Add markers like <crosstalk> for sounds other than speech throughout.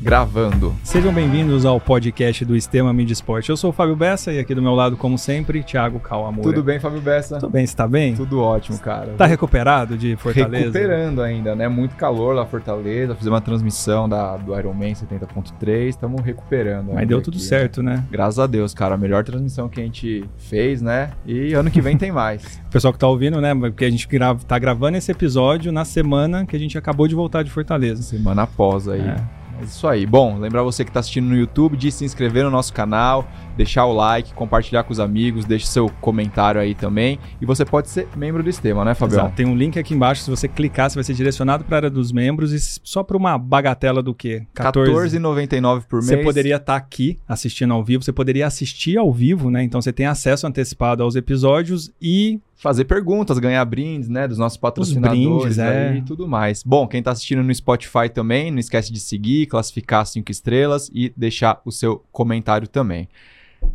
Gravando. Sejam bem-vindos ao podcast do Estema Mídia Esporte. Eu sou o Fábio Bessa e aqui do meu lado, como sempre, Thiago Kawamura. Tudo bem, Fábio Bessa? Tudo bem, você tá bem? Tudo ótimo, cara. Tá recuperado de Fortaleza? Recuperando ainda, né? Muito calor lá em Fortaleza. Fizemos uma transmissão da, do Ironman 70.3. Estamos recuperando. Mas deu tudo aqui, certo, né? Graças a Deus, cara. A melhor transmissão que a gente fez, né? E ano que vem tem mais. <laughs> o pessoal que tá ouvindo, né? Porque a gente grava, tá gravando esse episódio na semana que a gente acabou de voltar de Fortaleza. Semana após aí. É. É isso aí. Bom, lembrar você que está assistindo no YouTube de se inscrever no nosso canal, deixar o like, compartilhar com os amigos, deixe seu comentário aí também. E você pode ser membro do Estema, né, Fabião? Exato. Tem um link aqui embaixo. Se você clicar, você vai ser direcionado para a área dos membros e só para uma bagatela do quê? R$14,99 por mês. Você poderia estar tá aqui assistindo ao vivo, você poderia assistir ao vivo, né? Então você tem acesso antecipado aos episódios e fazer perguntas, ganhar brindes, né, dos nossos patrocinadores brindes, é. e tudo mais. Bom, quem está assistindo no Spotify também, não esquece de seguir, classificar cinco estrelas e deixar o seu comentário também.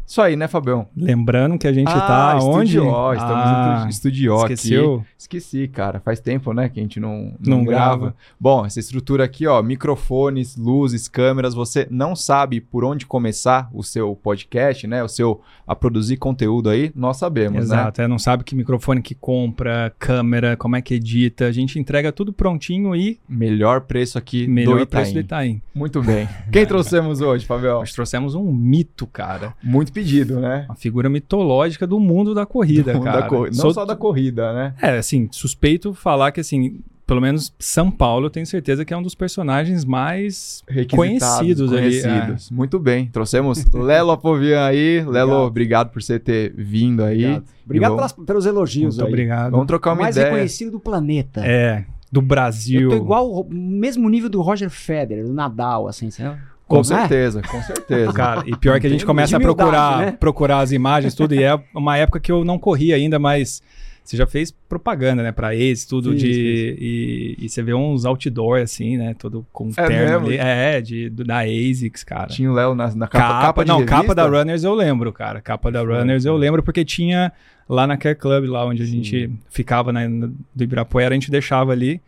Isso aí, né, Fabião? Lembrando que a gente ah, tá onde? Estudió, estamos ah, no Estudió esqueceu? aqui. Esqueci, cara. Faz tempo, né, que a gente não, não, não grava. grava. Bom, essa estrutura aqui, ó, microfones, luzes, câmeras, você não sabe por onde começar o seu podcast, né, o seu a produzir conteúdo aí, nós sabemos, Exato, né? Exato, é, não sabe que microfone que compra, câmera, como é que edita, a gente entrega tudo prontinho e melhor preço aqui melhor do Itaim. preço do Itaim. Muito bem. Quem trouxemos hoje, Fabião? Nós trouxemos um mito, cara. Muito pedido, né? Uma figura mitológica do mundo da corrida, <laughs> do cara. Da cor... Não Sou... só da corrida, né? É, assim, suspeito falar que, assim, pelo menos São Paulo, eu tenho certeza que é um dos personagens mais conhecidos, conhecidos. É. Muito bem. Trouxemos <laughs> Lelo Apovian aí. Obrigado. Lelo, obrigado por você ter vindo aí. Obrigado, obrigado pelas, pelos elogios Muito aí. obrigado. Vamos trocar uma mais ideia. Mais reconhecido do planeta. É, do Brasil. Eu tô igual, mesmo nível do Roger Federer, do Nadal, assim, sabe? Com certeza, com certeza. Cara, e pior que a gente começa a procurar, né? procurar as imagens, tudo, e é uma época que eu não corri ainda, mas você já fez propaganda, né, pra ex, tudo fiz, de. Fiz. E, e, você vê uns outdoor, assim, né, todo com é terno ali. É, de, da ASICS, cara. Tinha o Léo na, na capa, capa, capa Não, revista? capa da Runners eu lembro, cara. Capa da Runners eu lembro, porque tinha lá na Care Club, lá onde a Sim. gente ficava, né, do Ibirapuera, a gente deixava ali.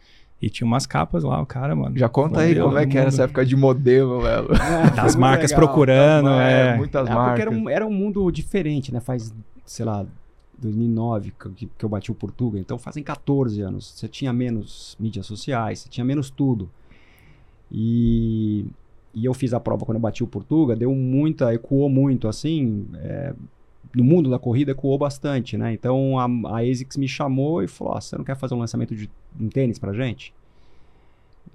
E tinha umas capas lá, o cara, mano. Já conta aí como é que era essa época de modelo, <laughs> velho. Das marcas legal. procurando, é. é. Muitas é, marcas. Era um, era um mundo diferente, né? Faz, sei lá, 2009 que, que eu bati o Portugal. Então fazem 14 anos. Você tinha menos mídias sociais, você tinha menos tudo. E, e eu fiz a prova quando eu bati o Portugal, deu muita, ecoou muito, assim. É, no mundo da corrida ecoou bastante, né? Então a, a ASICS me chamou e falou: oh, você não quer fazer um lançamento de um tênis pra gente?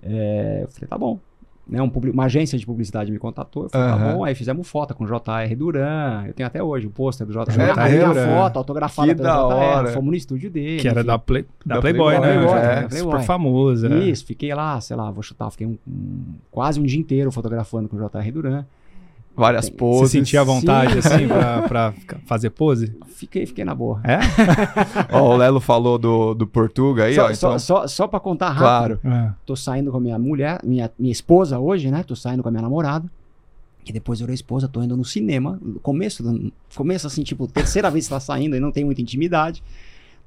É, eu falei: tá bom. Né, um uma agência de publicidade me contatou, eu falei, uhum. tá bom, aí fizemos foto com J.R. Duran, eu tenho até hoje o pôster do J.R. Duran, é, a foto autografada pelo J.R. fomos no estúdio dele. Que era da, Play, da, da Playboy, Playboy, né? Playboy, é, Playboy. Super famosa. Isso, fiquei lá, sei lá, vou chutar, fiquei um, um, quase um dia inteiro fotografando com o J.R. Duran várias poses. Você sentia vontade, Sim. assim, pra, <laughs> pra, fazer pose? Fiquei, fiquei na boa. É? <laughs> ó, o Lelo falou do, do Portuga aí, só, ó. Só, então... só, só pra contar rápido. Claro. É. Tô saindo com a minha mulher, minha, minha esposa hoje, né? Tô saindo com a minha namorada. E depois eu a esposa, tô indo no cinema. Começo, começo assim, tipo, terceira vez que tá saindo e não tem muita intimidade.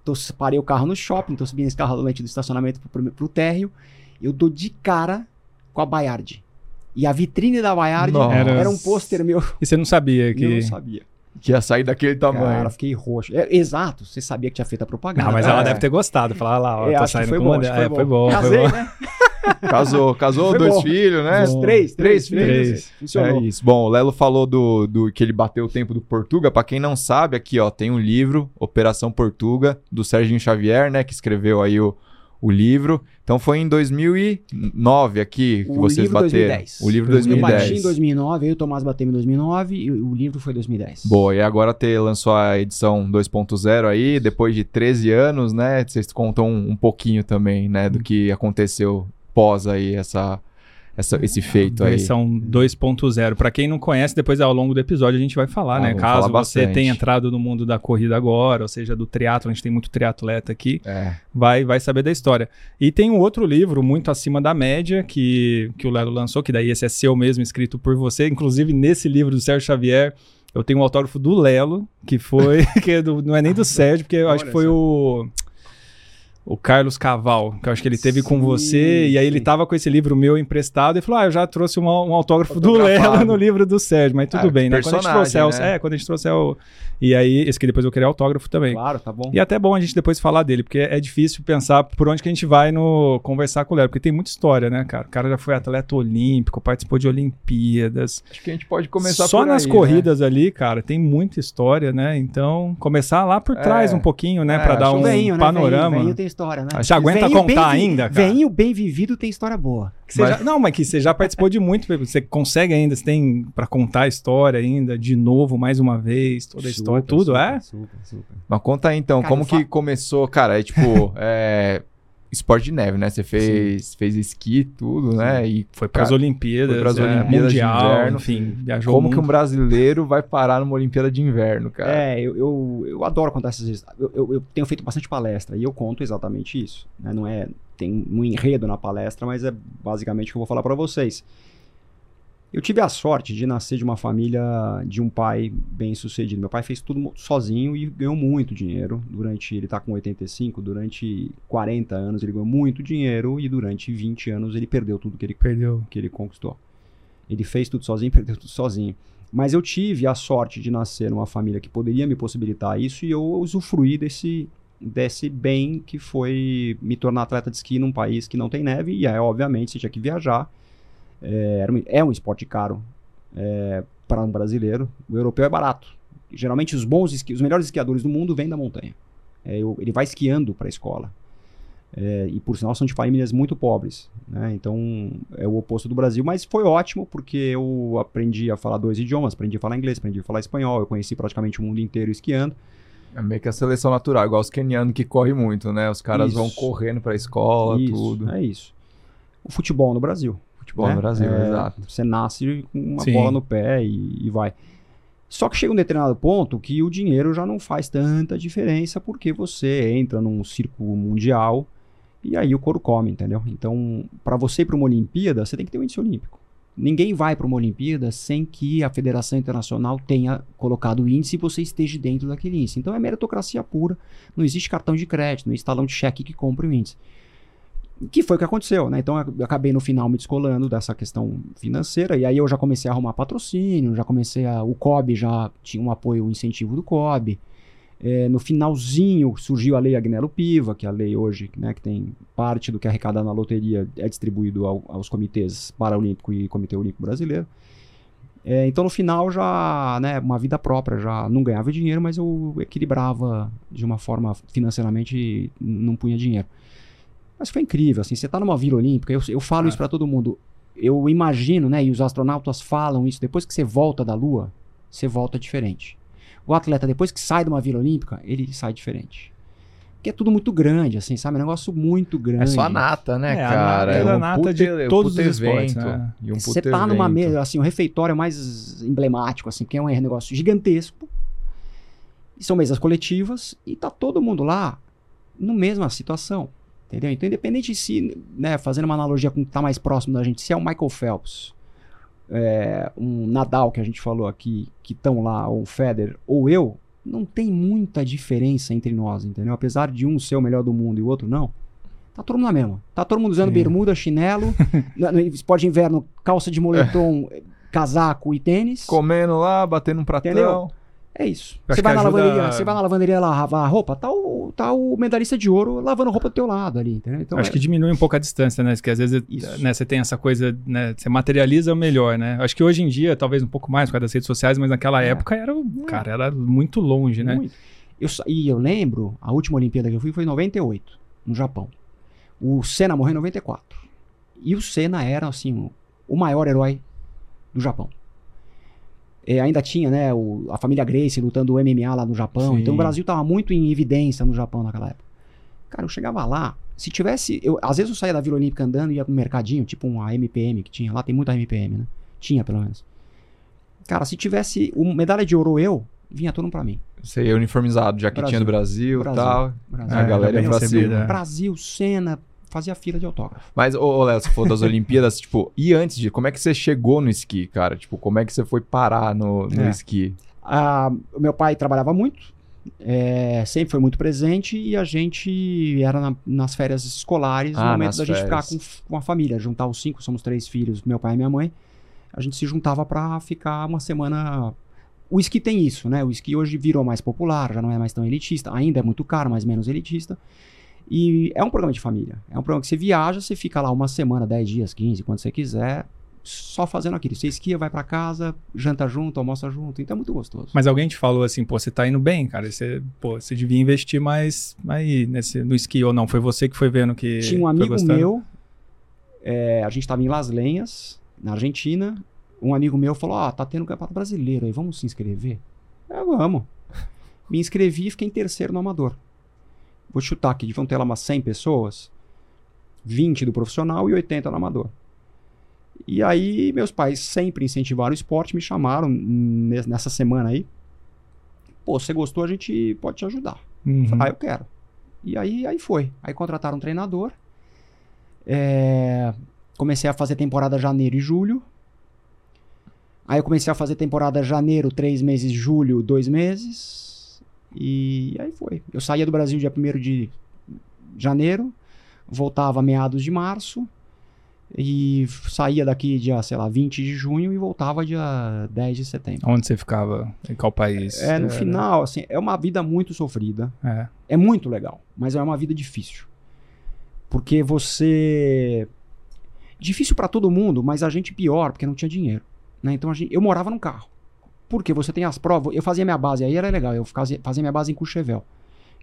Tô, parei o carro no shopping, tô subindo esse carro do estacionamento pro, pro, pro térreo. Eu dou de cara com a Bayard. E a vitrine da Bayard era, era um pôster meu. <laughs> E você não sabia que. Eu não sabia. Que ia sair daquele tamanho. Cara, fiquei roxo. É, exato, você sabia que tinha feito a propaganda. Não, mas ela é. deve ter gostado. Falar lá, ó, é, tá saindo foi com bom, foi, é, bom. foi bom. Casei, foi bom. né? <laughs> Casou, casou, foi dois bom. filhos, né? Bom. Três, três, três filhos. Funcionou. É isso. Bom, o Lelo falou do, do que ele bateu o tempo do Portuga. Para quem não sabe, aqui ó, tem um livro, Operação Portuga, do Serginho Xavier, né? Que escreveu aí o, o livro. Então foi em 2009 aqui que o vocês bateram. 2010. O livro 2010. Eu bati em 2009, aí o Tomás bateu em 2009 e o livro foi 2010. Boa, e agora te lançou a edição 2.0 aí, depois de 13 anos, né? Vocês contam um, um pouquinho também, né, do que aconteceu pós aí essa essa, esse feito a aí. Versão 2.0. Para quem não conhece, depois ao longo do episódio a gente vai falar, ah, né? Caso falar você tenha entrado no mundo da corrida agora, ou seja, do triatlo, a gente tem muito triatleta aqui, é. vai, vai saber da história. E tem um outro livro muito acima da média que, que o Lelo lançou, que daí esse é seu mesmo, escrito por você. Inclusive, nesse livro do Sérgio Xavier, eu tenho um autógrafo do Lelo, que foi. <laughs> que é do, não é nem do Sérgio, porque eu acho que foi o o Carlos Caval, que eu acho que ele teve sim, com você, e aí ele tava com esse livro meu emprestado e falou: Ah, eu já trouxe uma, um autógrafo do Lelo no livro do Sérgio, mas tudo ah, bem, né? Quando a gente trouxer né? é, quando a gente trouxer o. E aí, esse que depois eu queria autógrafo também. Claro, tá bom. E é até bom a gente depois falar dele, porque é difícil pensar por onde que a gente vai no conversar com o Lelo, porque tem muita história, né, cara? O cara já foi atleta olímpico, participou de Olimpíadas. Acho que a gente pode começar Só nas aí, corridas né? ali, cara, tem muita história, né? Então, começar lá por trás é, um pouquinho, né, é, para dar um veinho, panorama. Né? Veinho tem história, né? Já aguenta contar ainda, cara? Veinho bem vivido tem história boa. Mas... Já, não, mas que você já participou de muito, você consegue ainda, você tem para contar a história ainda, de novo, mais uma vez, toda a super, história, tudo, super, é? Super, super. Mas conta aí então, cara, como que fa... começou, cara, é tipo, <laughs> é, esporte de neve, né? Você fez, fez esqui, tudo, né? E foi para as Olimpíadas, foi é, Olimpíadas mundial, de inverno. Enfim, viajou Como que um brasileiro vai parar numa Olimpíada de inverno, cara? É, eu, eu, eu adoro contar essas. Eu, eu, eu, tenho feito bastante palestra e eu conto exatamente isso. Né? Não é tem um enredo na palestra, mas é basicamente o que eu vou falar para vocês. Eu tive a sorte de nascer de uma família de um pai bem sucedido. Meu pai fez tudo sozinho e ganhou muito dinheiro. Durante, ele está com 85, durante 40 anos ele ganhou muito dinheiro e durante 20 anos ele perdeu tudo que ele, perdeu. Que ele conquistou. Ele fez tudo sozinho, perdeu tudo sozinho. Mas eu tive a sorte de nascer numa família que poderia me possibilitar isso e eu usufruí desse, desse bem que foi me tornar atleta de esqui num país que não tem neve. E aí, obviamente, você tinha que viajar é, é um esporte caro é, para um brasileiro. O europeu é barato. Geralmente os bons esqui, os melhores esquiadores do mundo vêm da montanha. É, ele vai esquiando para a escola. É, e por sinal são de famílias muito pobres, né? então é o oposto do Brasil, mas foi ótimo porque eu aprendi a falar dois idiomas, aprendi a falar inglês, aprendi a falar espanhol, eu conheci praticamente o mundo inteiro esquiando. É meio que a seleção natural, igual os kenianos que correm muito, né? Os caras isso. vão correndo para a escola, isso, tudo. É isso. O futebol no Brasil futebol né? no Brasil, é, exato. Você nasce com uma Sim. bola no pé e, e vai. Só que chega um determinado ponto que o dinheiro já não faz tanta diferença porque você entra num círculo mundial e aí o couro come, entendeu? Então, para você ir para uma Olimpíada, você tem que ter um índice olímpico. Ninguém vai para uma Olimpíada sem que a Federação Internacional tenha colocado o índice e você esteja dentro daquele índice. Então é meritocracia pura. Não existe cartão de crédito, não existe talão de cheque que compre o índice. Que foi o que aconteceu, né? Então eu acabei no final me descolando dessa questão financeira e aí eu já comecei a arrumar patrocínio, já comecei a. O COB já tinha um apoio, um incentivo do COB. É, no finalzinho surgiu a lei Agnello Piva, que é a lei hoje, né, que tem parte do que é arrecadado na loteria é distribuído ao, aos comitês Paralímpico e Comitê Olímpico Brasileiro. É, então no final já, né, uma vida própria, já não ganhava dinheiro, mas eu equilibrava de uma forma financeiramente, não punha dinheiro. Mas foi incrível, assim, você está numa Vila Olímpica, eu, eu falo é. isso para todo mundo. Eu imagino, né, e os astronautas falam isso, depois que você volta da Lua, você volta diferente. O atleta, depois que sai de uma Vila Olímpica, ele sai diferente. Porque é tudo muito grande, assim, sabe? É um negócio muito grande. É só a nata, né, é, cara? É, a é nata de todos os eventos, né? E um Você tá numa mesa, assim, o refeitório mais emblemático, assim, porque é um negócio gigantesco. E são mesas coletivas e tá todo mundo lá na mesma situação. Entendeu? Então, independente de se, né, fazendo uma analogia com o que está mais próximo da gente, se é o Michael Phelps, é, um Nadal que a gente falou aqui, que estão lá, ou o Federer, ou eu, não tem muita diferença entre nós, entendeu? Apesar de um ser o melhor do mundo e o outro não. Tá todo mundo na mesma. Tá todo mundo usando Sim. bermuda, chinelo, <laughs> no, no esporte de inverno, calça de moletom, <laughs> casaco e tênis. Comendo lá, batendo um pratão. Entendeu? É isso. Você vai, na lavanderia, você vai na lavanderia lavar a roupa, tá o, tá o medalhista de ouro lavando roupa do teu lado ali, entendeu? Então, Acho é... que diminui um pouco a distância, né? Porque às vezes né, você tem essa coisa, né? Você materializa melhor, né? Acho que hoje em dia, talvez um pouco mais por causa das redes sociais, mas naquela é. época era, é. cara, era muito longe, né? Muito. Eu, e eu lembro, a última Olimpíada que eu fui foi em 98, no Japão. O Senna morreu em 94. E o Senna era, assim, o maior herói do Japão. É, ainda tinha, né, o, a família Grace lutando o MMA lá no Japão. Sim. Então o Brasil estava muito em evidência no Japão naquela época. Cara, eu chegava lá, se tivesse. Eu, às vezes eu saía da Vila Olímpica andando e ia pro mercadinho, tipo uma MPM que tinha. Lá tem muita MPM, né? Tinha, pelo menos. Cara, se tivesse uma medalha de ouro eu, vinha todo mundo pra mim. Ia uniformizado, já que Brasil. tinha do Brasil e tal. Brasil. A galera ia pra cima. Brasil, cena, fazia fila de autógrafo. Mas, ô, Léo, você falou das <laughs> Olimpíadas, tipo, e antes de, como é que você chegou no esqui, cara? Tipo, como é que você foi parar no, no é. esqui? Ah, meu pai trabalhava muito, é, sempre foi muito presente e a gente era na, nas férias escolares, ah, no momento da gente ficar com, com a família, juntar os cinco, somos três filhos, meu pai e minha mãe. A gente se juntava para ficar uma semana. O esqui tem isso, né? O esqui hoje virou mais popular, já não é mais tão elitista, ainda é muito caro, mas menos elitista. E é um programa de família. É um programa que você viaja, você fica lá uma semana, 10 dias, 15, quando você quiser, só fazendo aquilo. Você esquia, vai para casa, janta junto, almoça junto. Então é muito gostoso. Mas alguém te falou assim, pô, você tá indo bem, cara. Você, pô, você devia investir mais aí nesse, no esqui ou não? Foi você que foi vendo que. Tinha um amigo meu, é, a gente tava em Las Lenhas, na Argentina. Um amigo meu falou: Ah, tá tendo campeonato brasileiro aí, vamos se inscrever? É, vamos. Me inscrevi e fiquei em terceiro no amador vou chutar aqui, deviam ter lá umas 100 pessoas, 20 do profissional e 80 no amador. E aí, meus pais sempre incentivaram o esporte, me chamaram nessa semana aí. Pô, você gostou, a gente pode te ajudar. Uhum. Ah, eu quero. E aí, aí foi. Aí contrataram um treinador. É... Comecei a fazer temporada janeiro e julho. Aí eu comecei a fazer temporada janeiro, três meses, julho, dois meses. E aí foi. Eu saía do Brasil dia 1 de janeiro, voltava meados de março, e saía daqui dia, sei lá, 20 de junho e voltava dia 10 de setembro. Onde você ficava? Em qual país? É, no é, final, assim, é uma vida muito sofrida. É. é muito legal, mas é uma vida difícil. Porque você. Difícil para todo mundo, mas a gente pior, porque não tinha dinheiro. Né? Então gente... eu morava num carro. Porque você tem as provas. Eu fazia minha base aí, era legal. Eu fazia, minha base em Courchevel,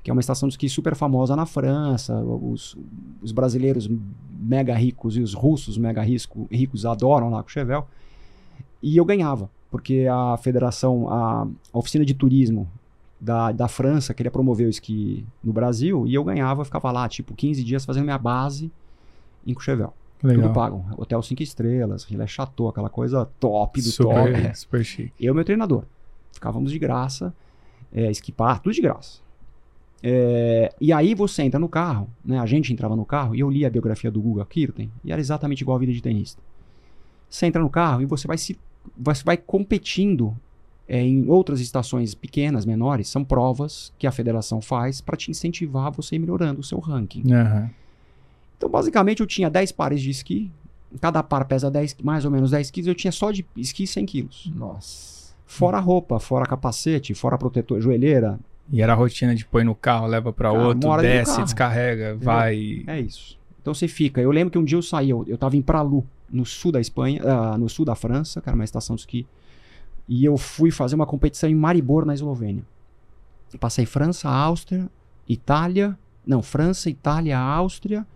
que é uma estação de esqui super famosa na França. Os, os brasileiros mega ricos e os russos mega risco, ricos adoram lá Courchevel. E eu ganhava, porque a federação, a, a oficina de turismo da, da França queria promover o esqui no Brasil e eu ganhava, ficava lá tipo 15 dias fazendo minha base em Courchevel. Legal. Tudo pago. Hotel 5 estrelas, Rilé Chateau, aquela coisa top do super, top. É, super chique. Eu e meu treinador. Ficávamos de graça, é, esquipar, tudo de graça. É, e aí você entra no carro, né? A gente entrava no carro e eu li a biografia do Guga Kirten e era exatamente igual a vida de tenista. Você entra no carro e você vai se você vai competindo é, em outras estações pequenas, menores, são provas que a federação faz para te incentivar a você ir melhorando o seu ranking. Uhum. Então, basicamente, eu tinha 10 pares de esqui. Cada par pesa 10, mais ou menos 10 quilos. Eu tinha só de esqui 100 quilos. Nossa. Fora roupa, fora capacete, fora protetor, joelheira. E era a rotina de põe no carro, leva para outro, desce, descarrega, vai. É isso. Então você fica. Eu lembro que um dia eu saí, eu, eu tava em Pralu, no sul da Espanha, uh, no sul da França, que era uma estação de esqui. E eu fui fazer uma competição em Maribor, na Eslovênia. passei França, Áustria, Itália. Não, França, Itália, Áustria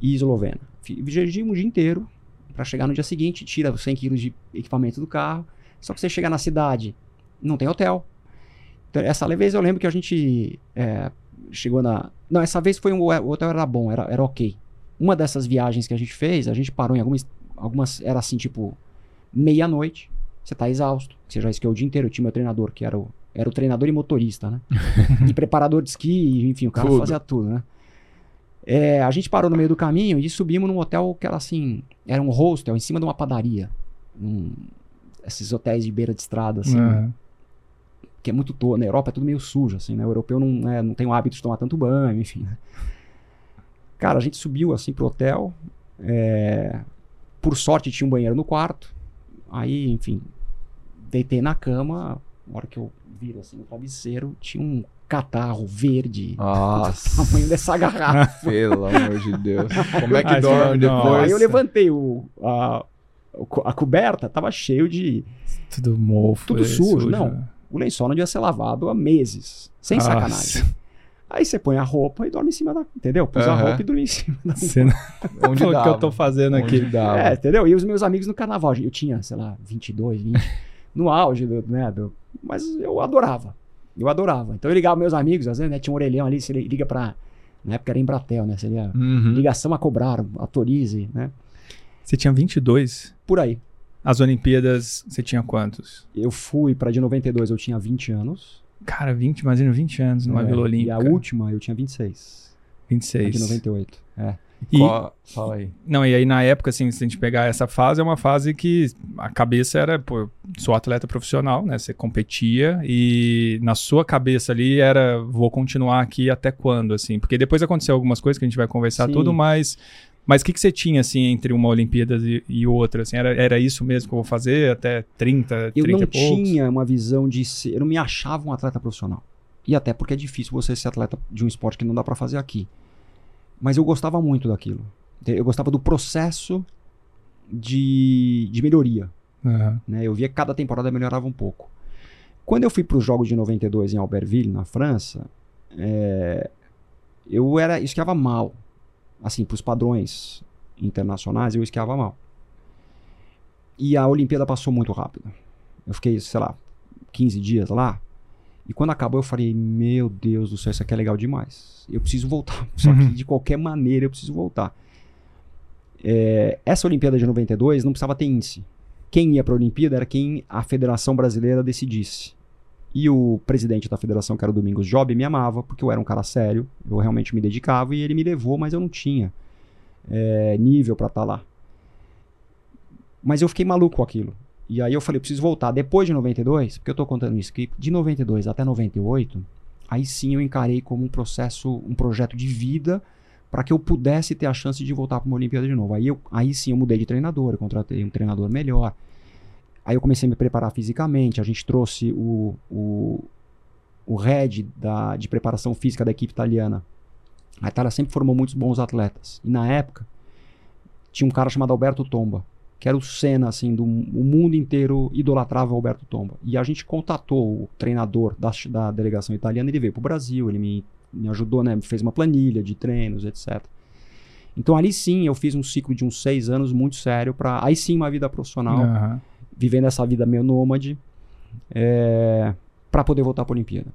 e eslovena. Dirigimos o dia inteiro para chegar no dia seguinte, tira 100 quilos de equipamento do carro. Só que você chega na cidade, não tem hotel. Então, essa vez eu lembro que a gente é, chegou na. Não, essa vez foi um, o hotel era bom, era, era ok. Uma dessas viagens que a gente fez, a gente parou em algumas. Algumas era assim, tipo, meia-noite. Você tá exausto. Você já esquiou o dia inteiro. Eu tinha meu treinador, que era o, era o treinador e motorista, né? <laughs> e preparador de esqui, enfim, o cara tudo. fazia tudo, né? É, a gente parou no meio do caminho e subimos num hotel que era assim, era um hostel em cima de uma padaria. Um, esses hotéis de beira de estrada, assim. Uhum. Que é muito todo. Na Europa é tudo meio sujo, assim, né? O europeu não, é, não tem o hábito de tomar tanto banho, enfim. Né? Cara, a gente subiu assim pro hotel. É, por sorte tinha um banheiro no quarto. Aí, enfim, deitei na cama. Na hora que eu viro assim no travesseiro, tinha um catarro verde. Nossa. O tamanho dessa garrafa. <laughs> Pelo amor de Deus. Como é que Ai, dorme depois? Aí eu levantei o, a, a coberta, tava cheio de. Tudo mofo. Tudo sujo. sujo. Não. O lençol não devia ser lavado há meses. Sem Nossa. sacanagem. Aí você põe a roupa e dorme em cima da. Entendeu? Pus uhum. a roupa e dormi em cima da. Cena... Onde <laughs> o que eu tô fazendo Onde aqui? Dava. É, entendeu? E os meus amigos no carnaval. Eu tinha, sei lá, 22, 20. <laughs> no auge, do, né? Do... Mas eu adorava. Eu adorava. Então eu ligava meus amigos, às vezes, né? Tinha um orelhão ali, você liga pra. Na época era Embratel, né? Seria uhum. ligação a cobrar, autorize, né? Você tinha 22? Por aí. As Olimpíadas, você tinha quantos? Eu fui para de 92, eu tinha 20 anos. Cara, 20, imagina 20 anos numa é, Vila Olímpica. E a última eu tinha 26. 26. A de 98, é. E, Qual, fala aí. Não, e aí na época, assim, se a gente pegar essa fase, é uma fase que a cabeça era, pô, sou atleta profissional, né? Você competia e na sua cabeça ali era, vou continuar aqui até quando, assim? Porque depois aconteceu algumas coisas que a gente vai conversar Sim. tudo, mas... Mas o que, que você tinha, assim, entre uma Olimpíada e, e outra? Assim, era, era isso mesmo que eu vou fazer até 30, 30 Eu não tinha uma visão de ser... Eu não me achava um atleta profissional. E até porque é difícil você ser atleta de um esporte que não dá para fazer aqui. Mas eu gostava muito daquilo. Eu gostava do processo de, de melhoria. Uhum. Né? Eu via que cada temporada melhorava um pouco. Quando eu fui para os Jogos de 92 em Albertville, na França, é, eu era esquiava mal. Assim, para os padrões internacionais, eu esquiava mal. E a Olimpíada passou muito rápido. Eu fiquei, sei lá, 15 dias lá. E quando acabou, eu falei: Meu Deus do céu, isso aqui é legal demais. Eu preciso voltar. <laughs> Só que uhum. de qualquer maneira eu preciso voltar. É, essa Olimpíada de 92 não precisava ter índice. Quem ia para a Olimpíada era quem a Federação Brasileira decidisse. E o presidente da federação, que era o Domingos Job, me amava, porque eu era um cara sério, eu realmente me dedicava e ele me levou, mas eu não tinha é, nível para estar tá lá. Mas eu fiquei maluco com aquilo. E aí eu falei, eu preciso voltar. Depois de 92, porque eu estou contando isso, que de 92 até 98, aí sim eu encarei como um processo, um projeto de vida para que eu pudesse ter a chance de voltar para uma Olimpíada de novo. Aí, eu, aí sim eu mudei de treinador, eu contratei um treinador melhor. Aí eu comecei a me preparar fisicamente, a gente trouxe o, o, o head da, de preparação física da equipe italiana. A Itália sempre formou muitos bons atletas. E na época, tinha um cara chamado Alberto Tomba que era o Senna, assim, do o mundo inteiro idolatrava o Alberto Tomba. E a gente contatou o treinador da, da delegação italiana, ele veio para o Brasil, ele me, me ajudou, né, fez uma planilha de treinos, etc. Então ali sim eu fiz um ciclo de uns seis anos muito sério para aí sim uma vida profissional, uhum. vivendo essa vida meio nômade, é, para poder voltar para a Olimpíada.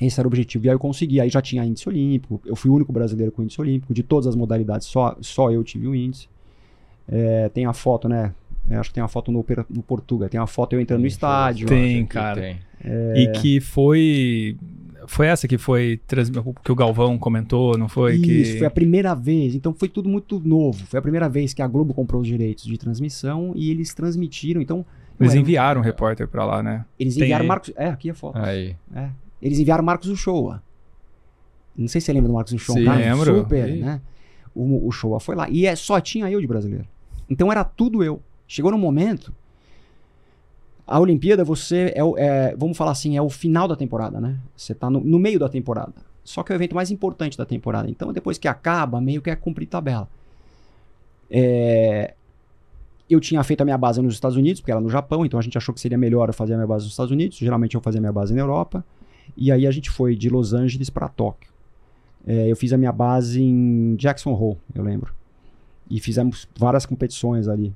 Esse era o objetivo. E aí eu consegui. Aí já tinha índice olímpico. Eu fui o único brasileiro com índice olímpico. De todas as modalidades, só, só eu tive o índice. É, tem a foto, né? Eu acho que tem uma foto no, no Portugal. Tem uma foto eu entrando no estádio. Tem, cara. Tem. É... E que foi. Foi essa que foi que o Galvão comentou, não foi? Isso, que... foi a primeira vez. Então foi tudo muito novo. Foi a primeira vez que a Globo comprou os direitos de transmissão e eles transmitiram. Então. Eles enviaram um repórter para lá, né? Eles enviaram Marcos. É, aqui a foto. Aí. É. Eles enviaram Marcos Uchoa. Não sei se você lembra do Marcos Uchoa. Sim, lembro. Super, né? O, o Showa foi lá. E é, só tinha eu de brasileiro. Então era tudo eu. Chegou num momento. A Olimpíada, você é, é, vamos falar assim, é o final da temporada, né? Você está no, no, meio da temporada. Só que é o evento mais importante da temporada. Então, depois que acaba, meio que é cumprir tabela. É, eu tinha feito a minha base nos Estados Unidos, porque era no Japão, então a gente achou que seria melhor eu fazer a minha base nos Estados Unidos. Geralmente eu fazia a minha base na Europa. E aí a gente foi de Los Angeles para Tóquio. É, eu fiz a minha base em Jackson Hole, eu lembro. E fizemos várias competições ali.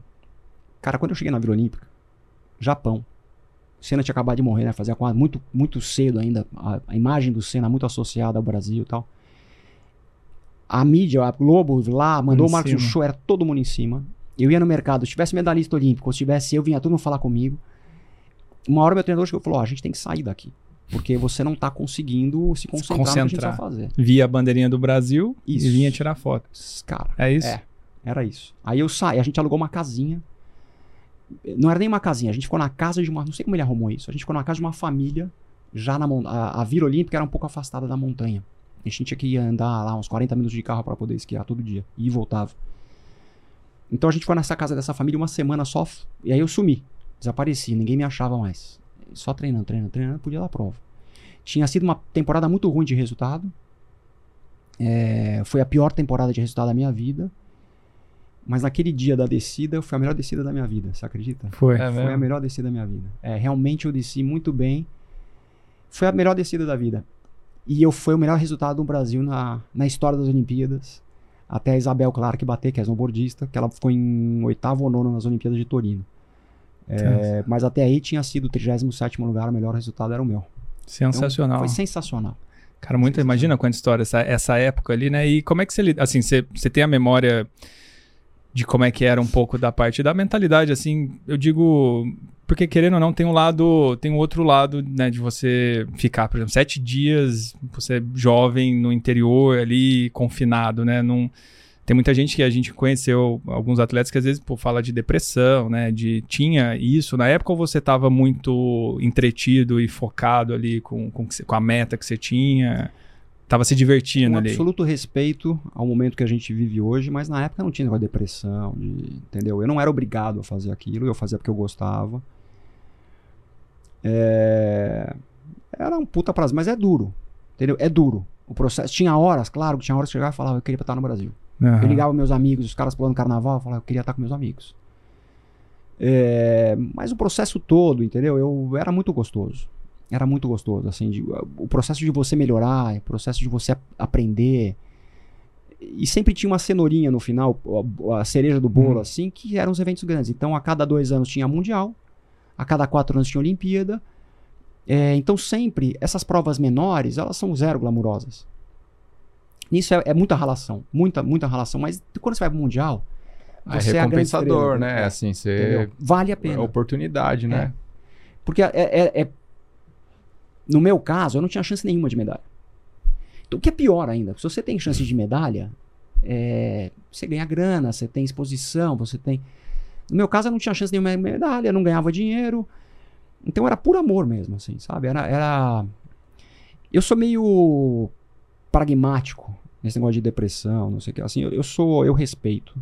Cara, quando eu cheguei na Vila Olímpica, Japão, o Senna tinha acabado de morrer, né? Fazia muito, muito cedo ainda. A, a imagem do Senna muito associada ao Brasil e tal. A mídia, a Globo lá, mandou o Marcos Show, era todo mundo em cima. Eu ia no mercado, se tivesse medalhista olímpico, se tivesse eu, vinha todo mundo falar comigo. Uma hora meu treinador chegou e falou: oh, a gente tem que sair daqui. Porque você não está conseguindo se concentrar, se concentrar no que a gente fazer. Via a bandeirinha do Brasil isso. e vinha tirar foto. Cara, é isso? É. Era isso. Aí eu saí, a gente alugou uma casinha. Não era nem uma casinha, a gente ficou na casa de uma. Não sei como ele arrumou isso. A gente ficou na casa de uma família, já na a, a Vila Olímpica era um pouco afastada da montanha. A gente tinha que andar lá uns 40 minutos de carro para poder esquiar todo dia. E ir e voltava. Então a gente foi nessa casa dessa família uma semana só. E aí eu sumi. Desapareci, ninguém me achava mais. Só treinando, treinando, treinando, podia dar prova. Tinha sido uma temporada muito ruim de resultado. É, foi a pior temporada de resultado da minha vida. Mas naquele dia da descida, foi a melhor descida da minha vida, você acredita? Foi. É foi a melhor descida da minha vida. É, realmente eu desci muito bem. Foi a melhor descida da vida. E eu foi o melhor resultado do Brasil na, na história das Olimpíadas. Até a Isabel Clark bater, que é snowboardista, que ela ficou em oitavo ou nono nas Olimpíadas de Torino. É, mas até aí tinha sido o 37 lugar, o melhor resultado era o meu. Sensacional. Então, foi sensacional. Cara, muito, imagina quanta história essa, essa época ali, né? E como é que você, assim, você, você tem a memória de como é que era um pouco da parte da mentalidade, assim, eu digo, porque querendo ou não, tem um lado, tem um outro lado, né, de você ficar, por exemplo, sete dias, você é jovem no interior ali, confinado, né, num, tem muita gente que a gente conheceu, alguns atletas que às vezes pô, fala de depressão, né? De tinha isso. Na época você estava muito entretido e focado ali com, com, com a meta que você tinha? Tava se divertindo um ali. absoluto respeito ao momento que a gente vive hoje, mas na época não tinha negócio de depressão, de, entendeu? Eu não era obrigado a fazer aquilo, eu fazia porque eu gostava. É... Era um puta prazer, mas é duro, entendeu? É duro. O processo tinha horas, claro, que tinha horas que eu chegava e falava, eu queria estar no Brasil. Uhum. Eu ligava meus amigos, os caras pulando carnaval, eu falava, eu queria estar com meus amigos. É... Mas o processo todo, entendeu? Eu era muito gostoso era muito gostoso, assim, de, o processo de você melhorar, o processo de você aprender. E sempre tinha uma cenourinha no final, a, a cereja do bolo, uhum. assim, que eram os eventos grandes. Então, a cada dois anos tinha Mundial, a cada quatro anos tinha Olimpíada. É, então, sempre, essas provas menores, elas são zero glamurosas. Isso é, é muita relação, muita, muita relação. Mas quando você vai pro Mundial, você é recompensador, é né? É, assim, você... Vale a pena. É oportunidade, né? É. Porque é, é, é no meu caso, eu não tinha chance nenhuma de medalha. Então, o que é pior ainda, se você tem chance de medalha, é, você ganha grana, você tem exposição, você tem. No meu caso, eu não tinha chance nenhuma de medalha, não ganhava dinheiro. Então era por amor mesmo, assim, sabe? Era, era. Eu sou meio pragmático nesse negócio de depressão, não sei o que. Assim, eu, eu sou. Eu respeito.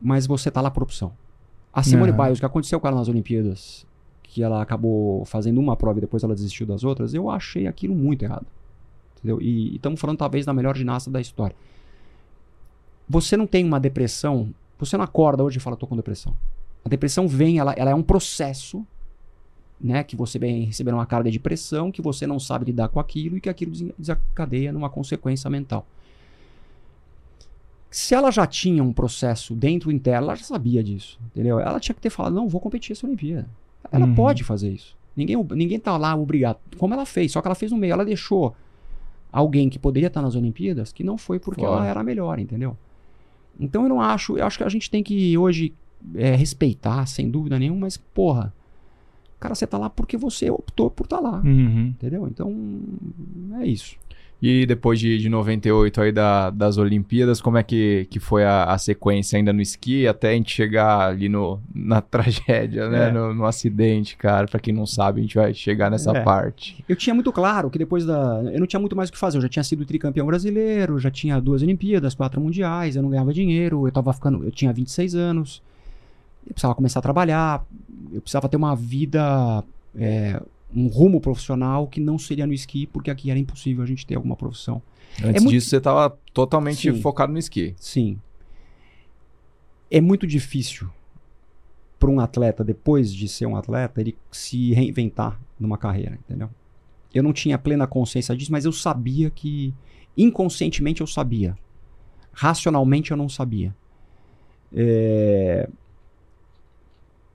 Mas você tá lá por opção. A Simone uhum. Biles, o que aconteceu com ela nas Olimpíadas, que ela acabou fazendo uma prova e depois ela desistiu das outras, eu achei aquilo muito errado. Entendeu? E estamos falando talvez da melhor ginasta da história. Você não tem uma depressão, você não acorda hoje e fala, tô com depressão. A depressão vem, ela, ela é um processo, né? Que você vem receber uma carga de pressão, que você não sabe lidar com aquilo e que aquilo desencadeia numa consequência mental. Se ela já tinha um processo dentro interno, ela já sabia disso, entendeu? Ela tinha que ter falado, não, vou competir essa Olimpíada. Ela uhum. pode fazer isso. Ninguém, ninguém tá lá obrigado. Como ela fez, só que ela fez no meio. Ela deixou alguém que poderia estar nas Olimpíadas que não foi porque ela era melhor, entendeu? Então eu não acho. Eu acho que a gente tem que hoje é, respeitar, sem dúvida nenhuma, mas, porra. Cara, você tá lá porque você optou por estar tá lá. Uhum. Entendeu? Então, é isso. E depois de, de 98 aí da, das Olimpíadas, como é que, que foi a, a, sequência ainda no esqui até a gente chegar ali no, na <laughs> tragédia, né? É. No, no, acidente, cara. Pra quem não sabe, a gente vai chegar nessa é. parte. Eu tinha muito claro que depois da. Eu não tinha muito mais o que fazer. Eu já tinha sido tricampeão brasileiro, já tinha duas Olimpíadas, quatro mundiais, eu não ganhava dinheiro, eu tava ficando. Eu tinha 26 anos, eu precisava começar a trabalhar, eu precisava ter uma vida. É, um rumo profissional que não seria no esqui, porque aqui era impossível a gente ter alguma profissão. Antes é muito... disso, você estava totalmente Sim. focado no esqui. Sim. É muito difícil para um atleta, depois de ser um atleta, ele se reinventar numa carreira, entendeu? Eu não tinha plena consciência disso, mas eu sabia que. Inconscientemente eu sabia. Racionalmente eu não sabia. É...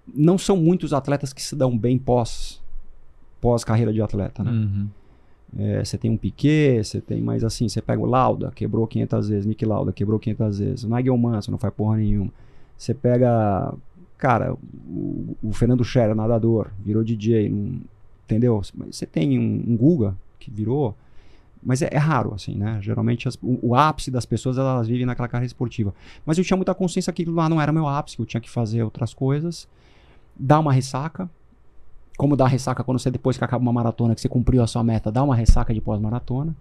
Não são muitos atletas que se dão bem pós pós-carreira de atleta, né? Uhum. É, você tem um Piquet, você tem, mas assim, você pega o Lauda, quebrou 500 vezes, Nick Lauda quebrou 500 vezes, o Nigel Mansell não faz porra nenhuma. Você pega, cara, o, o Fernando Scherer, nadador, virou DJ, um, entendeu? Você tem um, um, Guga que virou, mas é, é raro, assim, né? Geralmente as, o, o, ápice das pessoas, elas vivem naquela carreira esportiva. Mas eu tinha muita consciência que aquilo lá não era meu ápice, que eu tinha que fazer outras coisas, dar uma ressaca, como dá ressaca quando você, depois que acaba uma maratona, que você cumpriu a sua meta, dá uma ressaca de pós-maratona.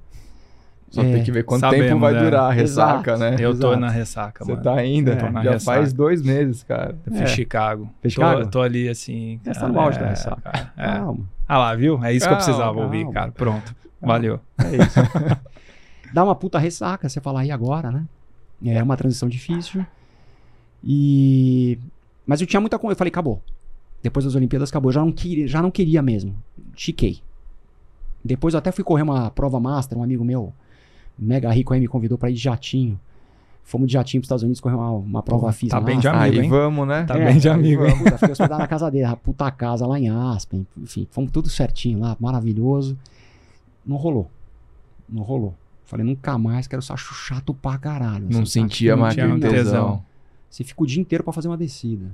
Só é, tem que ver quanto sabemos, tempo vai é. durar a ressaca, Exato. né? Eu tô Exato. na ressaca, Você tá ainda? É. Já ressaca. faz dois meses, cara. Eu fiz é. Chicago. Fez Chicago? Tô, tô, ali assim. Cara, tá no auge da é, ressaca. É. Calma. Ah lá, viu? É isso calma, que eu precisava calma. ouvir, cara. Pronto. Calma. Valeu. É isso. <laughs> Dá uma puta ressaca, você fala, e agora, né? É uma transição difícil. E. Mas eu tinha muita. Eu falei, acabou. Depois das Olimpíadas acabou. Eu já não queria, já não queria mesmo. Chiquei. Depois eu até fui correr uma prova master, um amigo meu, mega rico aí, me convidou para ir de jatinho. Fomos de jatinho pros Estados Unidos correr uma, uma prova Pô, física. Tá bem de amigo, aí hein? vamos, né? Tá é, bem de amigo, hein? Puta, fiquei hospedado na casa dele, a puta casa lá em Aspen. Enfim, fomos tudo certinho lá, maravilhoso. Não rolou. Não rolou. Falei, nunca mais, quero ser chato pra caralho. Não assim, sentia mais tesão. Você fica o dia inteiro para fazer uma descida.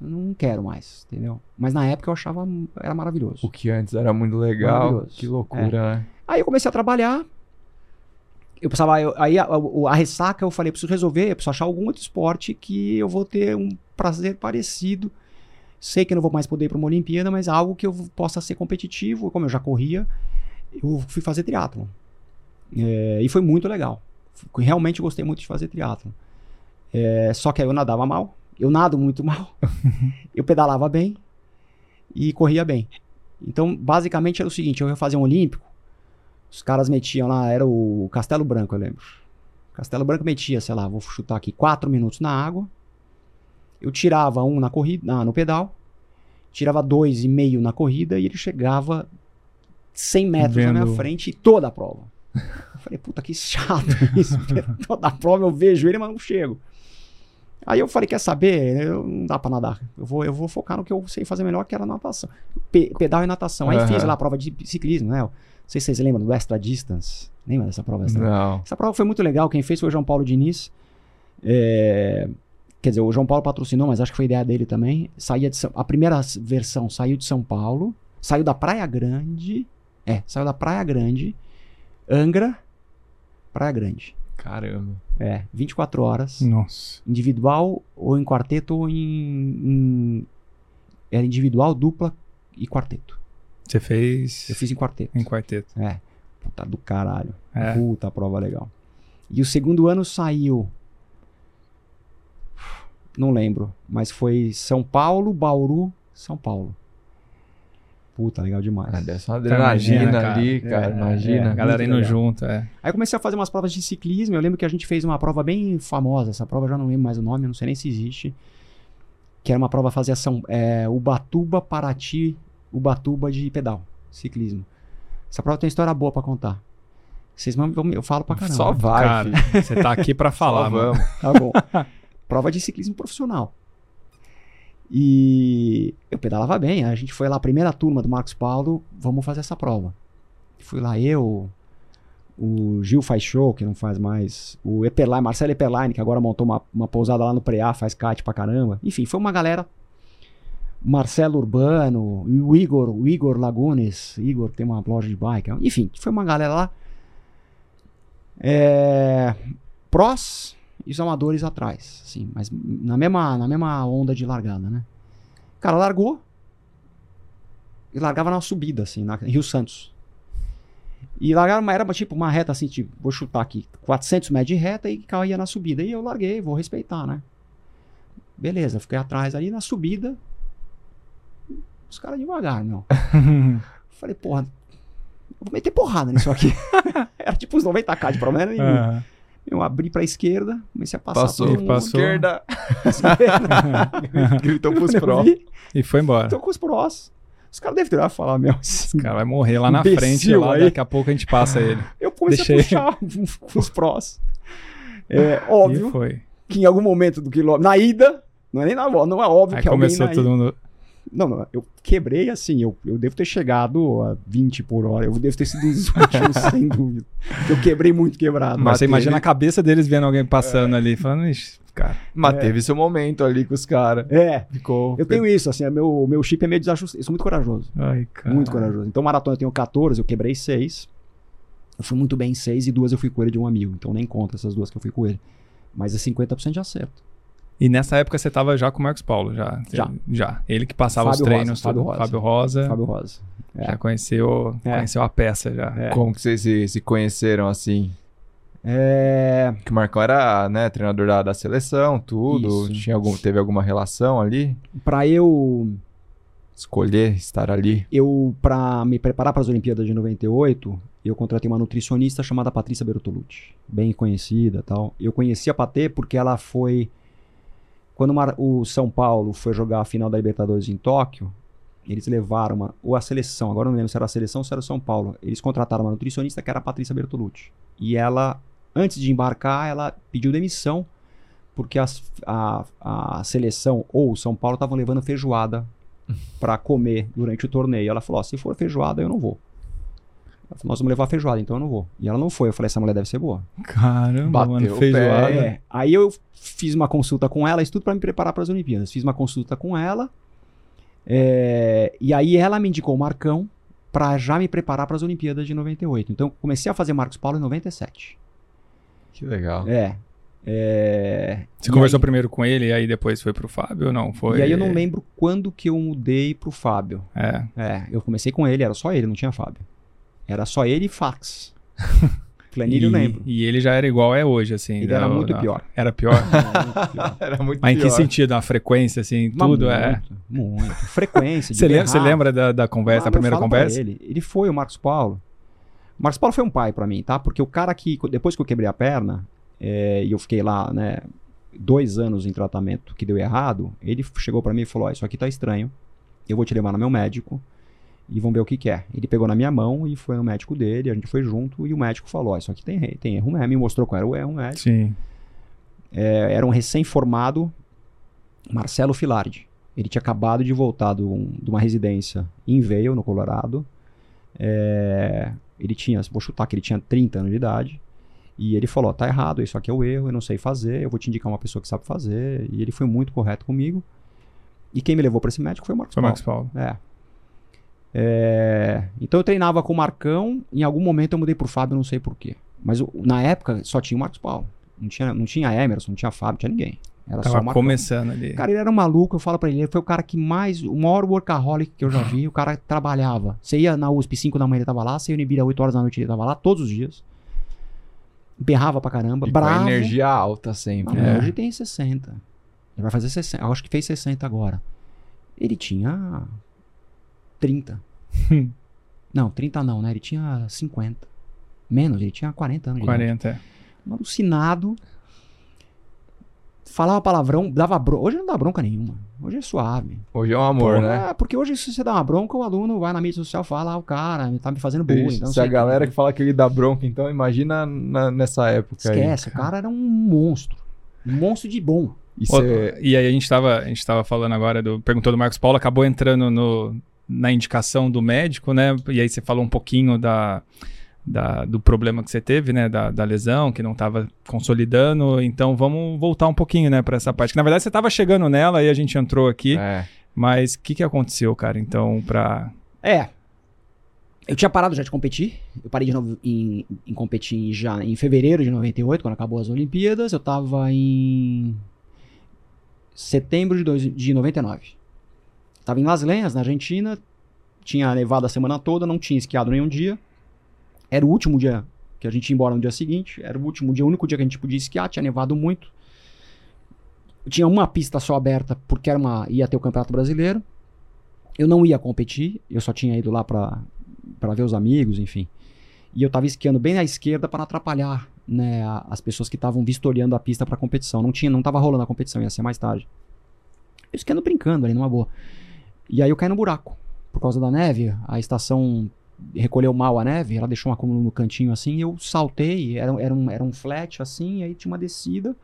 Não quero mais, entendeu? Mas na época eu achava era maravilhoso. O que antes era muito legal. Que loucura, é. né? Aí eu comecei a trabalhar. eu pensava, eu, aí a, a, a, ressaca eu falei, preciso resolver, preciso achar algum outro esporte que eu vou ter um prazer parecido. Sei que eu não vou mais poder ir para uma Olimpíada, mas algo que eu possa ser competitivo, como eu já corria, eu fui fazer triatlo. É, e foi muito legal. Realmente gostei muito de fazer triatlo. É, só que aí eu nadava mal, eu nado muito mal, <laughs> eu pedalava bem e corria bem. Então, basicamente era o seguinte, eu ia fazer um olímpico, os caras metiam lá, era o Castelo Branco, eu lembro. Castelo Branco metia, sei lá, vou chutar aqui, 4 minutos na água. Eu tirava um na corrida, no pedal, tirava dois e meio na corrida e ele chegava 100 metros Vendo. na minha frente e toda a prova. Eu falei, puta que chato <laughs> isso. toda a prova eu vejo ele, mas não chego. Aí eu falei, quer saber? Eu, não dá pra nadar. Eu vou, eu vou focar no que eu sei fazer melhor, que era natação. Pe pedal e natação. Aí uhum. fiz lá a prova de ciclismo, né? Não sei se vocês lembram do Extra Distance. Lembra dessa prova? Extra? Não. Essa prova foi muito legal. Quem fez foi o João Paulo Diniz. É... Quer dizer, o João Paulo patrocinou, mas acho que foi ideia dele também. Saía de São... A primeira versão saiu de São Paulo, saiu da Praia Grande. É, saiu da Praia Grande, Angra, Praia Grande. Caramba. É, 24 horas. Nossa. Individual ou em quarteto ou em, em. Era individual, dupla e quarteto. Você fez. Eu fiz em quarteto. Em quarteto. É. Puta do caralho. É. Puta prova legal. E o segundo ano saiu. Não lembro. Mas foi São Paulo, Bauru, São Paulo. Puta, legal demais. Ah, dessa uma adrenalina imagina, ali, cara. É, imagina. É, a galera indo legal. junto, é. Aí comecei a fazer umas provas de ciclismo. Eu lembro que a gente fez uma prova bem famosa. Essa prova eu já não lembro mais o nome, não sei nem se existe. Que era uma prova fazia São, é, Ubatuba, Paraty, Ubatuba de pedal, ciclismo. Essa prova tem história boa para contar. Vocês vão, eu falo pra caramba. Só vai, cara, Você tá aqui para <laughs> falar, vamos. Tá bom. prova de ciclismo profissional. E eu pedalava bem. A gente foi lá, a primeira turma do Marcos Paulo, vamos fazer essa prova. Fui lá eu, o Gil faz show, que não faz mais, o Eperline, Marcelo Eperline, que agora montou uma, uma pousada lá no Preá, faz kite pra caramba. Enfim, foi uma galera. Marcelo Urbano, o Igor, o Igor Lagunes, Igor tem uma loja de bike. Enfim, foi uma galera lá. É, prós, e os amadores atrás, assim, mas na mesma, na mesma onda de largada, né? O cara largou e largava na subida, assim, na Rio Santos. E largava, era tipo uma reta assim, tipo, vou chutar aqui, 400 metros de reta e caía na subida. E eu larguei, vou respeitar, né? Beleza, fiquei atrás ali na subida. Os caras devagar, meu. <laughs> Falei, porra, vou meter porrada nisso aqui. <laughs> era tipo uns 90k de problema nenhum. Uhum. Eu abri pra esquerda, comecei a passar passou, por um, passou. esquerda. <laughs> Gritou pros prós. E foi embora. Gritou com os prós. Os caras devem ter falar, meu. Esse cara vai morrer lá na frente, lá, aí. daqui a pouco a gente passa ele. Eu comecei Deixei. a puxar <laughs> com os prós. É óbvio que em algum momento do quilômetro, na ida, não é nem na volta, não é óbvio aí que começou alguém todo mundo não, não, eu quebrei assim, eu, eu devo ter chegado a 20 por hora, eu devo ter sido um dos <laughs> últimos, sem dúvida. Eu quebrei muito quebrado. Mas, você teve... imagina a cabeça deles vendo alguém passando é. ali, falando, Ixi, cara. Mas é. teve seu momento ali com os caras. É. Ficou. Eu tenho isso, assim, meu, meu chip é meio desajustado. Eu sou muito corajoso. Ai, cara. Muito corajoso. Então, maratona eu tenho 14, eu quebrei 6. Eu fui muito bem em 6 e duas eu fui com ele de um amigo. Então nem conta essas duas que eu fui com ele. Mas é 50% de acerto. E nessa época você estava já com o Marcos Paulo, já? Já. Já. Ele que passava Fábio os treinos. Rosa, Fábio Rosa. Fábio Rosa. Fábio Rosa. É. Já conheceu, é. conheceu a peça já. É. Como que vocês se, se conheceram assim? É... Que o Marcão era né, treinador da, da seleção, tudo. Tinha algum, teve alguma relação ali? Para eu escolher estar ali. Eu para me preparar para as Olimpíadas de 98, eu contratei uma nutricionista chamada Patrícia Bertolucci, bem conhecida, tal. Eu conheci a Patê porque ela foi quando o São Paulo foi jogar a final da Libertadores em Tóquio, eles levaram uma, ou a seleção, agora não lembro se era a seleção ou se era o São Paulo. Eles contrataram uma nutricionista que era a Patrícia Bertolucci. E ela, antes de embarcar, ela pediu demissão porque as, a, a seleção ou o São Paulo estavam levando feijoada <laughs> para comer durante o torneio. Ela falou: oh, se for feijoada, eu não vou. Ela falou, nós vamos levar feijoada, então eu não vou. E ela não foi. Eu falei, essa mulher deve ser boa. Caramba, Bateu mano, feijoada. É. Aí eu fiz uma consulta com ela, isso tudo para me preparar para as Olimpíadas. Fiz uma consulta com ela. É, e aí ela me indicou o Marcão para já me preparar para as Olimpíadas de 98. Então comecei a fazer Marcos Paulo em 97. Que legal. É. é... Você conversou aí... primeiro com ele e aí depois foi pro Fábio ou não? Foi... E aí eu não lembro quando que eu mudei pro Fábio. É. É, eu comecei com ele, era só ele, não tinha Fábio. Era só ele e fax. <laughs> Planilha eu lembro. E ele já era igual é hoje, assim. Ele era muito pior. Era pior? <laughs> <laughs> era muito Mas pior. em que sentido? A frequência, assim, Mas tudo muito, é... Muito, Frequência, Você lembra, você lembra da, da conversa, da primeira conversa? Ele. ele foi o Marcos Paulo. O Marcos Paulo foi um pai para mim, tá? Porque o cara que, depois que eu quebrei a perna, é, e eu fiquei lá, né, dois anos em tratamento que deu errado, ele chegou para mim e falou, ó, oh, isso aqui tá estranho, eu vou te levar no meu médico, e vão ver o que, que é. Ele pegou na minha mão e foi no médico dele, a gente foi junto e o médico falou: oh, Isso aqui tem, tem erro mesmo, me mostrou qual era o erro médico. Sim. É, era um recém-formado Marcelo Filardi. Ele tinha acabado de voltar do, de uma residência em Vail, no Colorado. É, ele tinha, vou chutar que ele tinha 30 anos de idade. E ele falou: tá errado, isso aqui é o erro, eu não sei fazer, eu vou te indicar uma pessoa que sabe fazer. E ele foi muito correto comigo. E quem me levou para esse médico foi o Marcos foi Paulo. Marcos Paulo. É. É, então eu treinava com o Marcão, em algum momento eu mudei pro Fábio, não sei porquê. Mas na época só tinha o Marcos Paulo. Não tinha, não tinha Emerson, não tinha Fábio, não tinha ninguém. Era Tava só o Marcão. começando ali. Cara, ele era um maluco, eu falo pra ele, ele foi o cara que mais, o maior workaholic que eu já vi, o cara trabalhava. Você ia na USP 5 da manhã, ele tava lá, você ia no Ibira 8 horas da noite, ele tava lá, todos os dias. Berrava pra caramba, e bravo. Com energia alta sempre. Não, é. Hoje tem 60. Ele vai fazer 60, eu acho que fez 60 agora. Ele tinha 30. não, 30 não, né? Ele tinha 50. Menos, ele tinha 40 anos. 40, é. Um alucinado. Falava palavrão, dava bronca. Hoje não dá bronca nenhuma. Hoje é suave. Hoje é um amor, Pô, né? É, porque hoje se você dá uma bronca, o aluno vai na mídia social e fala, ah, o cara tá me fazendo bullying. Então, se a galera que fala que ele dá bronca, então imagina na, nessa época Esquece, aí. o cara era um monstro. Um monstro de bom. E, cê... e aí a gente tava, a gente tava falando agora, do, perguntou do Marcos Paulo, acabou entrando no, na indicação do médico, né? E aí você falou um pouquinho da, da do problema que você teve, né? Da, da lesão, que não estava consolidando. Então vamos voltar um pouquinho, né, para essa parte. Que na verdade você estava chegando nela e a gente entrou aqui. É. Mas o que, que aconteceu, cara? Então, para É. Eu tinha parado já de competir. Eu parei de novo em, em competir já em fevereiro de 98, quando acabou as Olimpíadas. Eu tava em setembro de, dois, de 99. Tava em Las Lenhas, na Argentina, tinha nevado a semana toda, não tinha esquiado nenhum dia. Era o último dia que a gente ia embora no dia seguinte, era o último dia, o único dia que a gente podia esquiar, tinha nevado muito. Tinha uma pista só aberta porque era uma, ia ter o Campeonato Brasileiro. Eu não ia competir, eu só tinha ido lá para ver os amigos, enfim. E eu tava esquiando bem na esquerda para atrapalhar né, as pessoas que estavam vistoriando a pista para competição. Não tinha, não tava rolando a competição, ia ser mais tarde. Eu esquiando brincando ali numa boa. E aí eu caí no buraco. Por causa da neve, a estação recolheu mal a neve, ela deixou um acúmulo no cantinho assim, e eu saltei, era, era, um, era um flat assim, aí tinha uma descida.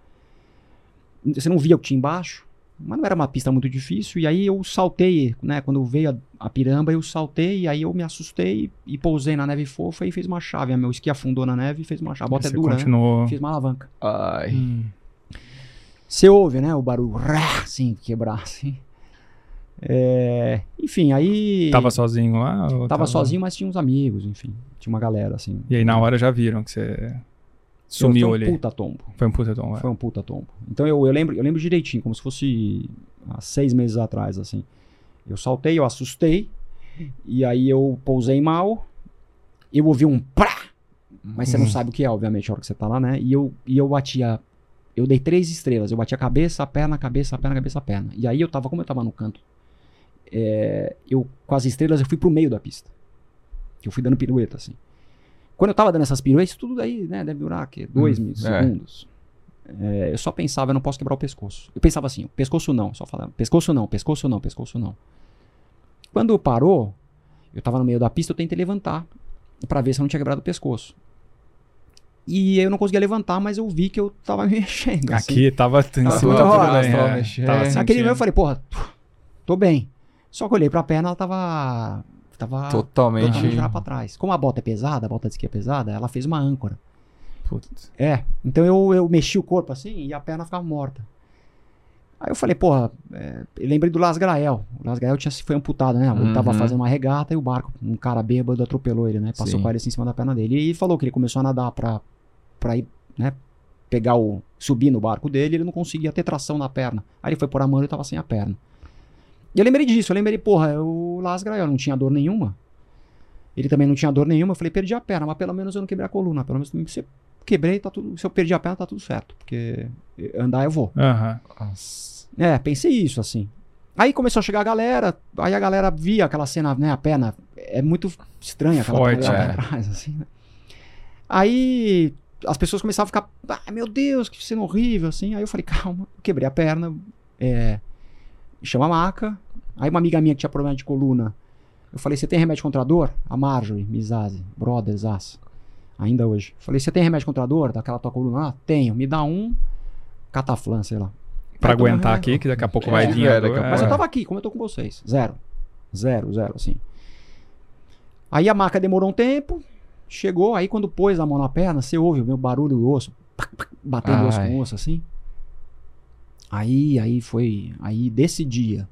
Você não via o que tinha embaixo, mas não era uma pista muito difícil, e aí eu saltei, né, quando veio a, a piramba, eu saltei, e aí eu me assustei e pousei na neve fofa e fez uma chave. Meu esqui afundou na neve e fez uma chave. A bota é dura, né? continuou... Fiz uma alavanca. Ai. Hum. Você ouve, né, o barulho, assim, quebrar, assim. É, enfim, aí. Tava sozinho lá? Tava, tava, sozinho, mas tinha uns amigos, enfim. Tinha uma galera, assim. E aí na hora já viram que você sumiu foi um ali. puta tombo. Foi um puta tombo. É. Foi um puta tombo. Então eu, eu, lembro, eu lembro direitinho, como se fosse há seis meses atrás, assim. Eu saltei, eu assustei, e aí eu pousei mal, eu ouvi um prá! Mas você não uhum. sabe o que é, obviamente, a hora que você tá lá, né? E eu, e eu batia. Eu dei três estrelas. Eu bati a cabeça, a perna, a cabeça, a perna, a cabeça, a perna. E aí eu tava, como eu tava no canto é, eu com as estrelas eu fui pro meio da pista. Eu fui dando pirueta, assim. Quando eu tava dando essas piruetas, tudo aí, né, deve durar aqui, dois hum, segundos. É. É, eu só pensava, eu não posso quebrar o pescoço. Eu pensava assim, pescoço não, só falava, pescoço não, pescoço não, pescoço não. Quando parou, eu tava no meio da pista, eu tentei levantar para ver se eu não tinha quebrado o pescoço. E eu não conseguia levantar, mas eu vi que eu tava me <laughs> mexendo. Assim. Aqui tava em cima da é, Naquele momento eu falei, porra, tô bem. Só que eu olhei pra perna, ela tava. Tava totalmente. totalmente pra trás. Como a bota é pesada, a bota de esqui é pesada, ela fez uma âncora. Putz. É. Então eu, eu mexi o corpo assim e a perna ficava morta. Aí eu falei, porra, é, eu lembrei do Las Grael. O Las Grael tinha, foi amputado, né? Ele uhum. tava fazendo uma regata e o barco, um cara bêbado atropelou ele, né? Passou com ele assim, em cima da perna dele. E falou que ele começou a nadar pra, pra ir, né? pegar o. subir no barco dele, ele não conseguia ter tração na perna. Aí ele foi pôr a mão e tava sem a perna. E eu lembrei disso, eu lembrei, porra, o Lasgra, eu não tinha dor nenhuma. Ele também não tinha dor nenhuma. Eu falei, perdi a perna, mas pelo menos eu não quebrei a coluna. Pelo menos se eu quebrei, tá tudo. Se eu perdi a perna, tá tudo certo. Porque andar eu vou. Uhum. É, pensei isso, assim. Aí começou a chegar a galera, aí a galera via aquela cena, né? A perna é muito estranha aquela Forte, perna é. atrás, assim, né? Aí as pessoas começavam a ficar, ah, meu Deus, que cena horrível, assim. Aí eu falei, calma, quebrei a perna, é, chama a maca. Aí uma amiga minha que tinha problema de coluna, eu falei, você tem remédio contra a dor? A Marjorie, Mizazi, Brothers, As. Ainda hoje. Eu falei, você tem remédio contra a dor daquela tua coluna? Ah, tenho. Me dá um cataflã, sei lá. Pra aguentar aqui, que daqui a pouco é, vai vir. É, Mas eu tava aqui, como eu tô com vocês. Zero. Zero, zero, assim. Aí a maca demorou um tempo, chegou, aí quando pôs a mão na perna, você ouve o meu barulho do osso, batendo osso com osso, assim. Aí, aí foi, aí desse dia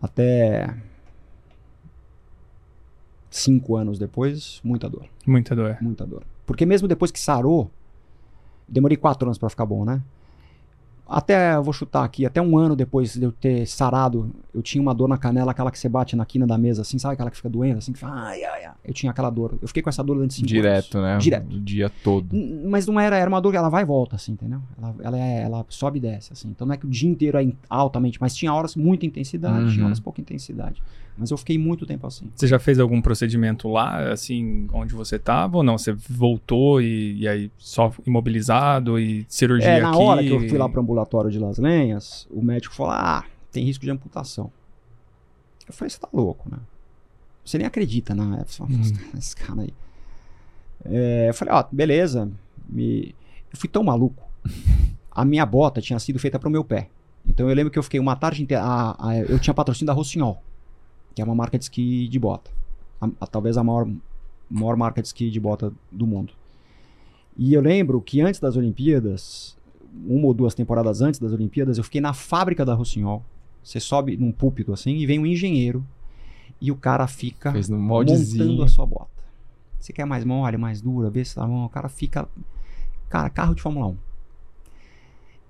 até cinco anos depois, muita dor. Muita dor. Muita dor. Porque mesmo depois que sarou, demorei quatro anos para ficar bom, né? Até, eu vou chutar aqui, até um ano depois de eu ter sarado, eu tinha uma dor na canela, aquela que você bate na quina da mesa, assim, sabe? Aquela que fica doendo, assim, que fala, ai, ai, ai. Eu tinha aquela dor. Eu fiquei com essa dor durante cinco Direto, anos. né? Direto. O dia todo. Mas não era, era uma dor que ela vai e volta, assim, entendeu? Ela, ela, é, ela sobe e desce, assim. Então não é que o dia inteiro é altamente, mas tinha horas muita intensidade, uhum. tinha horas pouca intensidade. Mas eu fiquei muito tempo assim. Você já fez algum procedimento lá, assim, onde você estava ou não? Você voltou e, e aí só imobilizado e cirurgia é, na aqui? Na hora que eu fui lá para o ambulatório de Las Lenhas, o médico falou, ah, tem risco de amputação. Eu falei, você tá louco, né? Você nem acredita, né? Hum. Esse cara aí. É, eu falei, ó, oh, beleza. Me... Eu fui tão maluco. <laughs> A minha bota tinha sido feita para o meu pé. Então eu lembro que eu fiquei uma tarde inteira. A, a, eu tinha patrocínio da Rossignol que é uma marca de esqui de bota. A, talvez a maior, maior marca de esqui de bota do mundo. E eu lembro que antes das Olimpíadas, uma ou duas temporadas antes das Olimpíadas, eu fiquei na fábrica da Rossignol. Você sobe num púlpito assim e vem um engenheiro e o cara fica montando a sua bota. Você quer mais mole, mais dura, vê se tá bom. O cara fica. Cara, carro de Fórmula 1.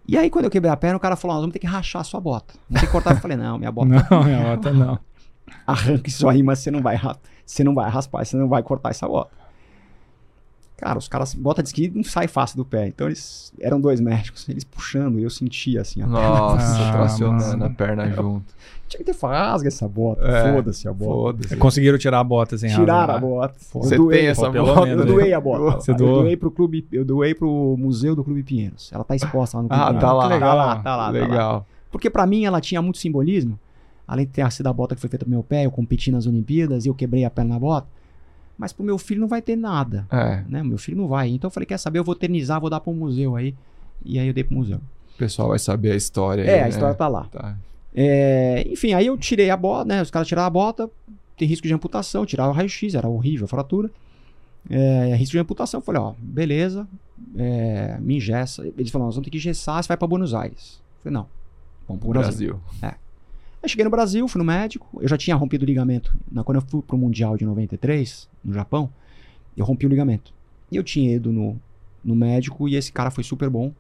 E aí, quando eu quebrei a perna, o cara falou: Nós vamos ter que rachar a sua bota. Vamos ter que cortar. eu falei: Não, minha bota. <laughs> Não, minha bota não <laughs> arranca isso aí, mas você não vai, você não vai raspar, você não vai cortar essa bota. Cara, os caras, bota de esqui não sai fácil do pé. Então eles eram dois médicos, eles puxando, e eu sentia assim a Nossa, perna. tracionando a perna junto. Tinha que ter rasga essa bota, é, foda-se a bota. Foda Conseguiram tirar a bota sem Tiraram a bota. Você tem essa bota? Eu doei a bota. Você doou? Eu doei pro clube, eu doei pro museu do Clube Pinheiros. Ela tá exposta lá no Clube Ah, tá lá. Legal, tá lá, tá lá. Legal. Tá lá. Porque para mim ela tinha muito simbolismo além de ter sido a bota que foi feita pro meu pé, eu competi nas Olimpíadas e eu quebrei a perna na bota. Mas pro meu filho não vai ter nada. É. Né? Meu filho não vai. Então eu falei, quer saber? Eu vou eternizar, vou dar pro museu aí. E aí eu dei pro museu. O pessoal vai saber a história. É, aí, a né? história tá lá. Tá. É, enfim, aí eu tirei a bota, né? Os caras tiraram a bota, tem risco de amputação, tiraram o raio-x, era horrível a fratura. É, risco de amputação. Eu falei, ó, beleza, é, me engessa. Eles falaram, nós vamos ter que engessar, você vai para Buenos Aires. Eu falei, não, vamos pro Brasil. Brasil. É. Aí cheguei no Brasil, fui no médico, eu já tinha rompido o ligamento. Na, quando eu fui pro Mundial de 93, no Japão, eu rompi o ligamento. E eu tinha ido no, no médico e esse cara foi super bom.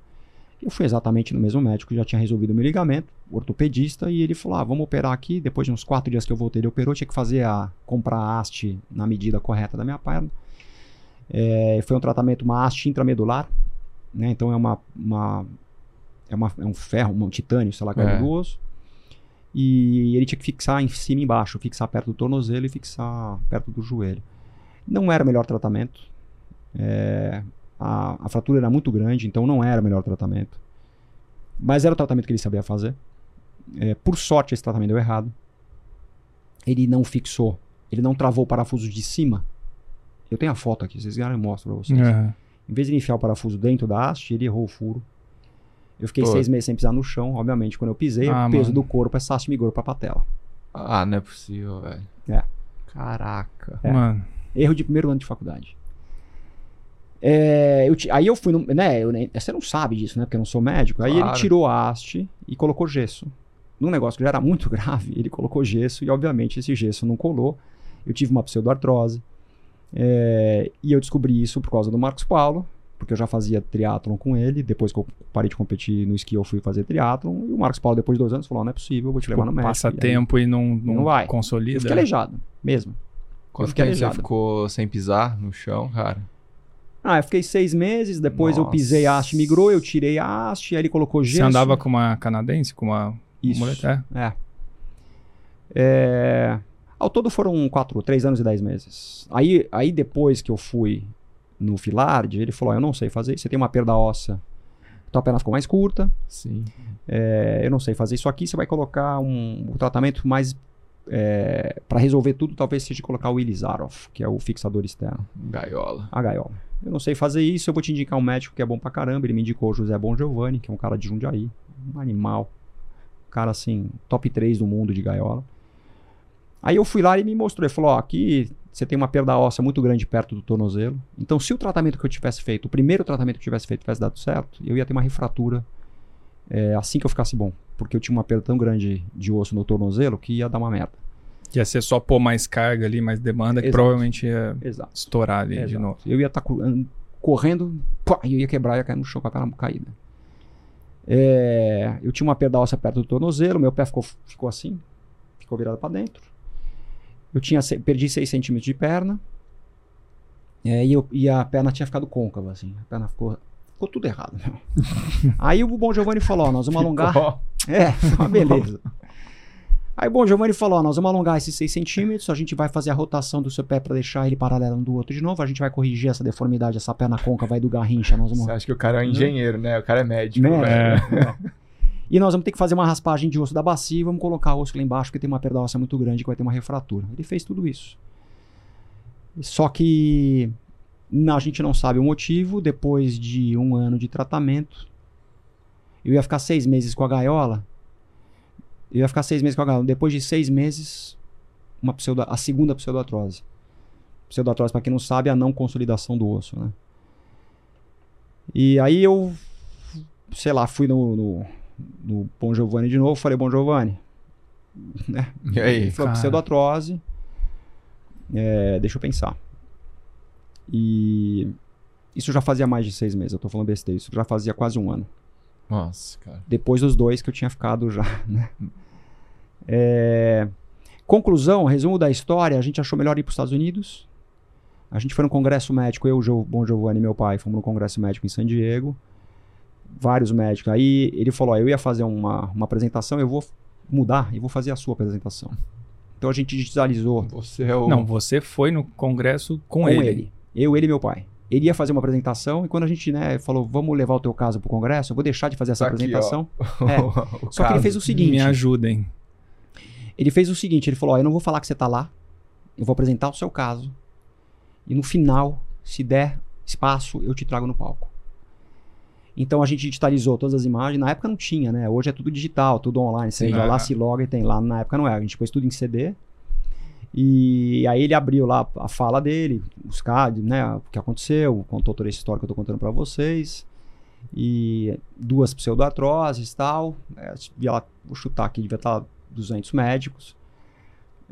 Eu fui exatamente no mesmo médico, já tinha resolvido o meu ligamento, ortopedista, e ele falou: ah, vamos operar aqui. Depois de uns quatro dias que eu voltei, ele operou, tinha que fazer a. comprar a haste na medida correta da minha perna. É, foi um tratamento, uma haste intramedular, né? Então é uma. uma é, uma, é um ferro, um titânio, sei lá, caiu é. do osso. E ele tinha que fixar em cima e embaixo, fixar perto do tornozelo e fixar perto do joelho. Não era o melhor tratamento. É, a, a, fratura era muito grande, então não era o melhor tratamento. Mas era o tratamento que ele sabia fazer. É, por sorte, esse tratamento deu errado. Ele não fixou, ele não travou o parafuso de cima. Eu tenho a foto aqui, vocês querem eu mostro pra vocês. Uhum. Em vez de enfiar o parafuso dentro da haste, ele errou o furo. Eu fiquei Pô. seis meses sem pisar no chão, obviamente. Quando eu pisei, ah, o peso mano. do corpo, essa haste migrou pra patela. Ah, não é possível, velho. É. Caraca. É. Mano. Erro de primeiro ano de faculdade. É, eu, aí eu fui no. Né, eu, você não sabe disso, né? Porque eu não sou médico. Aí ele tirou a haste e colocou gesso. Num negócio que já era muito <laughs> grave, ele colocou gesso e, obviamente, esse gesso não colou. Eu tive uma pseudoartrose. É, e eu descobri isso por causa do Marcos Paulo, porque eu já fazia triatlon com ele. Depois que eu parei de competir no esqui, eu fui fazer triatlon. E o Marcos Paulo, depois de dois anos, falou: não é possível, eu vou te tipo, levar no México. Passa e tempo aí, e não, não, não vai. consolida. Eu fiquei aleijado, mesmo. Quanto tempo você ficou sem pisar no chão, cara? Ah, eu fiquei seis meses, depois Nossa. eu pisei a haste, migrou, eu tirei a haste, aí ele colocou gesso. Você andava com uma canadense, com uma Isso, mulher? É. é. é. Ao todo foram quatro, três anos e dez meses. Aí, aí depois que eu fui no Filard, ele falou: oh, Eu não sei fazer, você tem uma perda óssea, tua perna ficou mais curta. Sim. É, eu não sei fazer isso aqui, você vai colocar um, um tratamento mais. É, para resolver tudo, talvez seja colocar o Ilizarov, que é o fixador externo. Gaiola. A gaiola. Eu não sei fazer isso, eu vou te indicar um médico que é bom pra caramba. Ele me indicou o José Bon Giovanni, que é um cara de Jundiaí. Um animal. Um cara assim, top 3 do mundo de gaiola. Aí eu fui lá e me mostrou. Ele falou: ó, aqui você tem uma perda óssea muito grande perto do tornozelo. Então, se o tratamento que eu tivesse feito, o primeiro tratamento que eu tivesse feito, tivesse dado certo, eu ia ter uma refratura é, assim que eu ficasse bom. Porque eu tinha uma perda tão grande de osso no tornozelo que ia dar uma merda. Ia ser só pôr mais carga ali, mais demanda, Exato. que provavelmente ia Exato. estourar ali Exato. de novo. Eu ia estar tá correndo, pá, eu ia quebrar, ia cair no chão com a perna caída. É, eu tinha uma perda óssea perto do tornozelo, meu pé ficou, ficou assim, ficou virado para dentro. Eu tinha perdi 6 centímetros de perna. É, e, eu, e, a perna tinha ficado côncava, assim. A perna ficou. Ficou tudo errado. <laughs> Aí o Bom Giovanni falou: ó, nós vamos alongar. <laughs> É, uma beleza. <laughs> Aí o Bom Giovanni falou: ó, nós vamos alongar esses 6 centímetros, a gente vai fazer a rotação do seu pé para deixar ele paralelo um do outro de novo, a gente vai corrigir essa deformidade, essa perna côncava vai do garrincha. Nós vamos... Você acha que o cara é um engenheiro, né? O cara é médico. médico é. é. E nós vamos ter que fazer uma raspagem de osso da bacia e vamos colocar o osso lá embaixo, porque tem uma perda óssea muito grande que vai ter uma refratura. Ele fez tudo isso. Só que a gente não sabe o motivo. Depois de um ano de tratamento, eu ia ficar seis meses com a gaiola. Eu ia ficar seis meses com a gaiola. Depois de seis meses, uma pseudo, a segunda pseudoartrose. Pseudoartrose, para quem não sabe, é a não consolidação do osso, né? E aí eu, sei lá, fui no, no no Bom Giovanni de novo, falei, Bom Giovanni. Né? E aí? Ele falou, pseudoartrose. É, deixa eu pensar. E isso já fazia mais de seis meses, eu tô falando besteira. Isso já fazia quase um ano. Nossa, cara. Depois dos dois que eu tinha ficado já, <laughs> né? É... Conclusão, resumo da história, a gente achou melhor ir para os Estados Unidos. A gente foi no congresso médico, eu, o Bom Giovanni e meu pai, fomos no congresso médico em San Diego vários médicos. Aí ele falou: ó, eu ia fazer uma, uma apresentação, eu vou mudar e vou fazer a sua apresentação. Então a gente digitalizou. Você é o... Não, você foi no congresso com, com ele. ele. Eu, ele e meu pai. Ele ia fazer uma apresentação e quando a gente né, falou, vamos levar o teu caso para o congresso, eu vou deixar de fazer essa tá apresentação. <laughs> é. Só caso. que ele fez o seguinte. Me ajudem. Ele fez o seguinte, ele falou, ó, eu não vou falar que você está lá, eu vou apresentar o seu caso e no final, se der espaço, eu te trago no palco. Então a gente digitalizou todas as imagens. Na época não tinha, né? Hoje é tudo digital, tudo online. Você vai lá, se loga e tem lá. Na época não era. A gente pôs tudo em CD. E aí ele abriu lá a fala dele, os cards, né? O que aconteceu, contou toda essa história que eu tô contando para vocês. E duas pseudoartroses e tal. É, lá, vou chutar aqui, devia estar 200 médicos.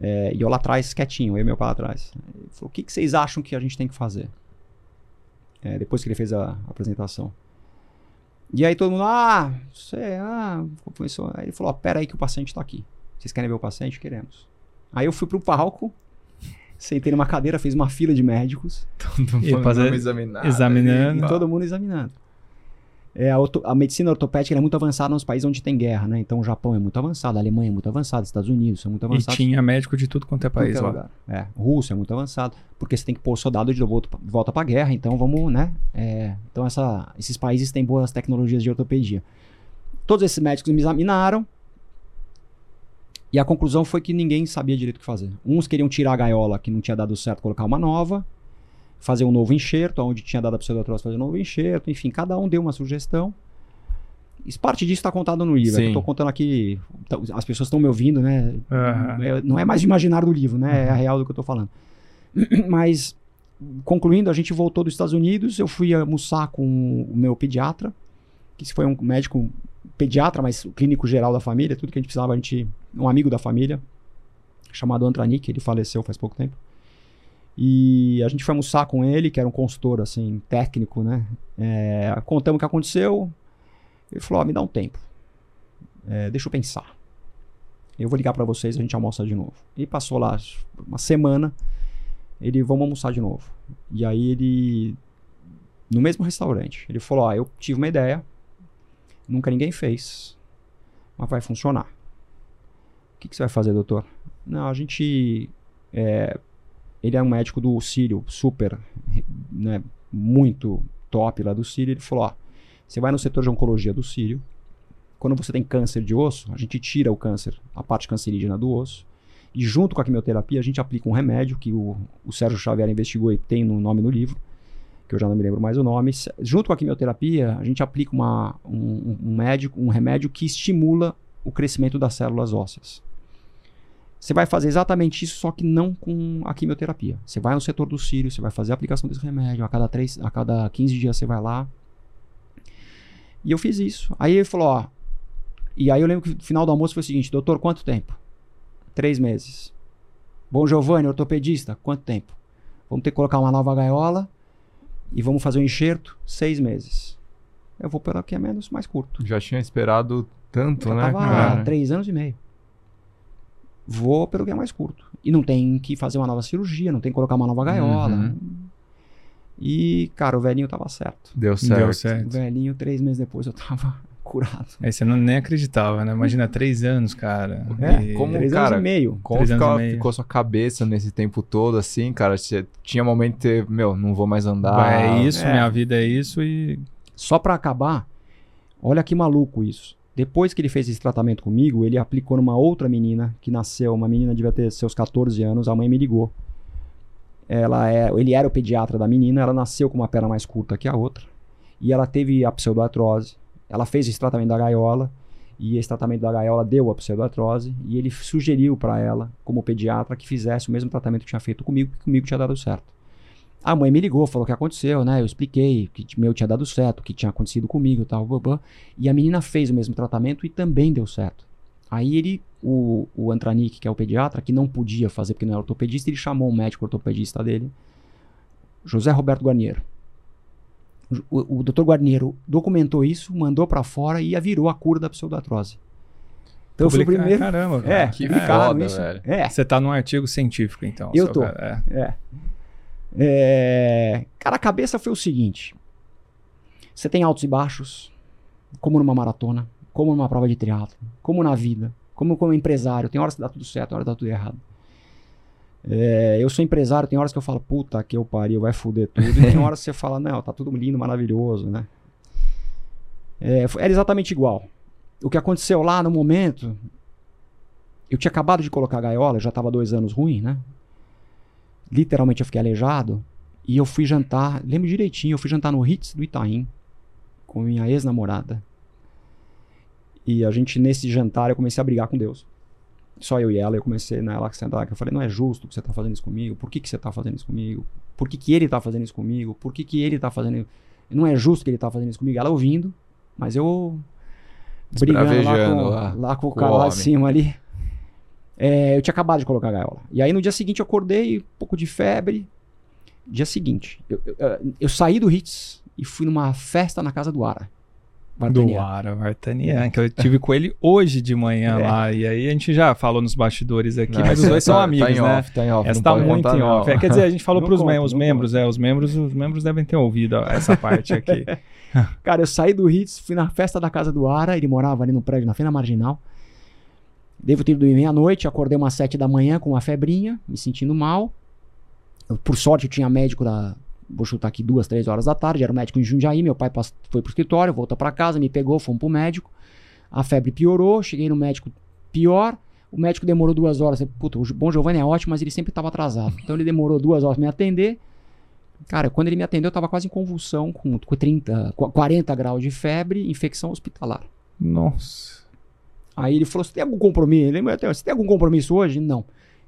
É, e eu lá atrás, quietinho, eu e meu pai lá atrás. Ele falou: o que, que vocês acham que a gente tem que fazer? É, depois que ele fez a, a apresentação. E aí todo mundo, ah, você, ah, começou. Aí ele falou, ó, pera aí que o paciente tá aqui. Vocês querem ver o paciente? Queremos. Aí eu fui pro palco, sentei numa cadeira, fiz uma fila de médicos. Todo mundo fazer, examinando. examinando. todo mundo examinando. É, a, a, medicina ortopédica é muito avançada nos países onde tem guerra, né? Então o Japão é muito avançado, a Alemanha é muito avançada, Estados Unidos são muito avançados. E tinha médico de tudo quanto é país é lá. É, Rússia é muito avançado, porque você tem que pôr soldado de volta, volta para guerra, então vamos, né? É, então essa, esses países têm boas tecnologias de ortopedia. Todos esses médicos me examinaram e a conclusão foi que ninguém sabia direito o que fazer. Uns queriam tirar a gaiola que não tinha dado certo, colocar uma nova fazer um novo enxerto, onde tinha dado a pseudoartrose fazer um novo enxerto, enfim, cada um deu uma sugestão. Isso, parte disso está contado no livro. É eu estou contando aqui, tá, as pessoas estão me ouvindo, né? Uhum. Não é mais imaginar do livro, né? É a real do que eu estou falando. <clears throat> Mas, concluindo, a gente voltou dos Estados Unidos, eu fui almoçar com o meu pediatra, que foi um médico pediatra, mas clínico geral da família, tudo que a gente precisava, a gente, um amigo da família, chamado Antranik, ele faleceu faz pouco tempo. E a gente foi almoçar com ele, que era um consultor, assim, técnico, né? É, contamos o que aconteceu. Ele falou, oh, me dá um tempo. É, deixa eu pensar. Eu vou ligar para vocês, a gente almoça de novo. E passou lá uma semana, ele, vamos almoçar de novo. E aí ele, no mesmo restaurante, ele falou, ó, eu tive uma ideia, nunca ninguém fez, mas vai funcionar. O que, que você vai fazer, doutor? Não, a gente é, ele é um médico do Sírio, super, né, muito top lá do Sírio. Ele falou: ó, você vai no setor de oncologia do Sírio. Quando você tem câncer de osso, a gente tira o câncer, a parte cancerígena do osso. E junto com a quimioterapia, a gente aplica um remédio que o, o Sérgio Xavier investigou e tem no nome no livro, que eu já não me lembro mais o nome. Junto com a quimioterapia, a gente aplica uma, um, um, médico, um remédio que estimula o crescimento das células ósseas. Você vai fazer exatamente isso, só que não com a quimioterapia. Você vai no setor do cílio, você vai fazer a aplicação desse remédio. A cada, três, a cada 15 dias você vai lá. E eu fiz isso. Aí ele falou: ó. E aí eu lembro que no final do almoço foi o seguinte: doutor, quanto tempo? Três meses. Bom, Giovanni, ortopedista, quanto tempo? Vamos ter que colocar uma nova gaiola e vamos fazer um enxerto? Seis meses. Eu vou pelo que é menos, mais curto. Já tinha esperado tanto, eu né? Tava três anos e meio vou pelo que é mais curto. E não tem que fazer uma nova cirurgia, não tem que colocar uma nova gaiola. Uhum. E, cara, o velhinho tava certo. Deu certo. Deu certo. O velhinho, três meses depois, eu tava <laughs> curado. Aí você não, nem acreditava, né? Imagina, três anos, cara. É, e... como, três cara, anos e meio. Como ficou, meio. ficou sua cabeça nesse tempo todo, assim, cara? Você tinha momento de ter, meu, não vou mais andar. É isso, é. minha vida é isso e... Só pra acabar, olha que maluco isso. Depois que ele fez esse tratamento comigo, ele aplicou numa outra menina que nasceu, uma menina devia ter seus 14 anos, a mãe me ligou. Ela é, ele era o pediatra da menina, ela nasceu com uma perna mais curta que a outra. E ela teve a pseudoartrose. Ela fez esse tratamento da gaiola e esse tratamento da gaiola deu a pseudoartrose e ele sugeriu para ela, como pediatra, que fizesse o mesmo tratamento que tinha feito comigo, que comigo tinha dado certo. A mãe me ligou, falou o que aconteceu, né? Eu expliquei que meu tinha dado certo, o que tinha acontecido comigo e tal, blá, E a menina fez o mesmo tratamento e também deu certo. Aí ele, o, o Antranik, que é o pediatra, que não podia fazer porque não era ortopedista, ele chamou o médico ortopedista dele, José Roberto Guarniero. O, o Dr. Guarniero documentou isso, mandou para fora e virou a cura da pseudoartrose. Então eu fui o primeiro. Caramba, é, que é, foda, isso. Velho. É. Você tá num artigo científico, então. Eu tô. Cara. É. é. É... Cara, a cabeça foi o seguinte: você tem altos e baixos, como numa maratona, como numa prova de triatlo, como na vida, como como empresário. Tem horas que dá tudo certo, horas que dá tudo errado. É, eu sou empresário, tem horas que eu falo, puta que eu pariu, vai foder tudo. e tem horas que você fala, não, tá tudo lindo, maravilhoso, né? É, era exatamente igual. O que aconteceu lá no momento, eu tinha acabado de colocar a gaiola, já tava dois anos ruim, né? Literalmente eu fiquei aleijado. E eu fui jantar, lembro direitinho, eu fui jantar no Ritz do Itaim com minha ex-namorada. E a gente, nesse jantar, eu comecei a brigar com Deus. Só eu e ela, eu comecei nela né, sentar, que eu falei, não é justo que você está fazendo isso comigo, por que, que você está fazendo isso comigo? Por que, que ele está fazendo isso comigo? Por que, que ele está fazendo Não é justo que ele está fazendo isso comigo. Ela ouvindo, mas eu brigando lá com, lá, lá com o cara lá de cima ali. É, eu tinha acabado de colocar a gaiola. E aí no dia seguinte eu acordei, um pouco de febre. Dia seguinte, eu, eu, eu saí do Hits e fui numa festa na casa do Ara. Do Ara Vartanian, que eu tive com ele hoje de manhã <laughs> é. lá. E aí a gente já falou nos bastidores aqui, não, mas os dois tá, são amigos, tá em né? Off, tá em off, Essa tá muito em off. É, quer dizer, a gente falou para os membros, membros, é, os membros, os membros devem ter ouvido essa parte aqui. <laughs> <laughs> Cara, eu saí do Hits, fui na festa da casa do Ara, ele morava ali no prédio, na Fena Marginal. Devo ter dormido meia-noite, acordei umas sete da manhã com uma febrinha, me sentindo mal. Eu, por sorte, eu tinha médico da. Vou chutar aqui duas, três horas da tarde. Era médico em Jundiaí. Meu pai foi pro escritório, voltou para casa, me pegou, fomos pro médico. A febre piorou, cheguei no médico pior. O médico demorou duas horas. Puta, o Bom Giovanni é ótimo, mas ele sempre estava atrasado. Então ele demorou duas horas para me atender. Cara, quando ele me atendeu, eu tava quase em convulsão, com 30, 40 graus de febre, infecção hospitalar. Nossa. Aí ele falou: Você tem algum compromisso? Ele Você tem algum compromisso hoje? Não.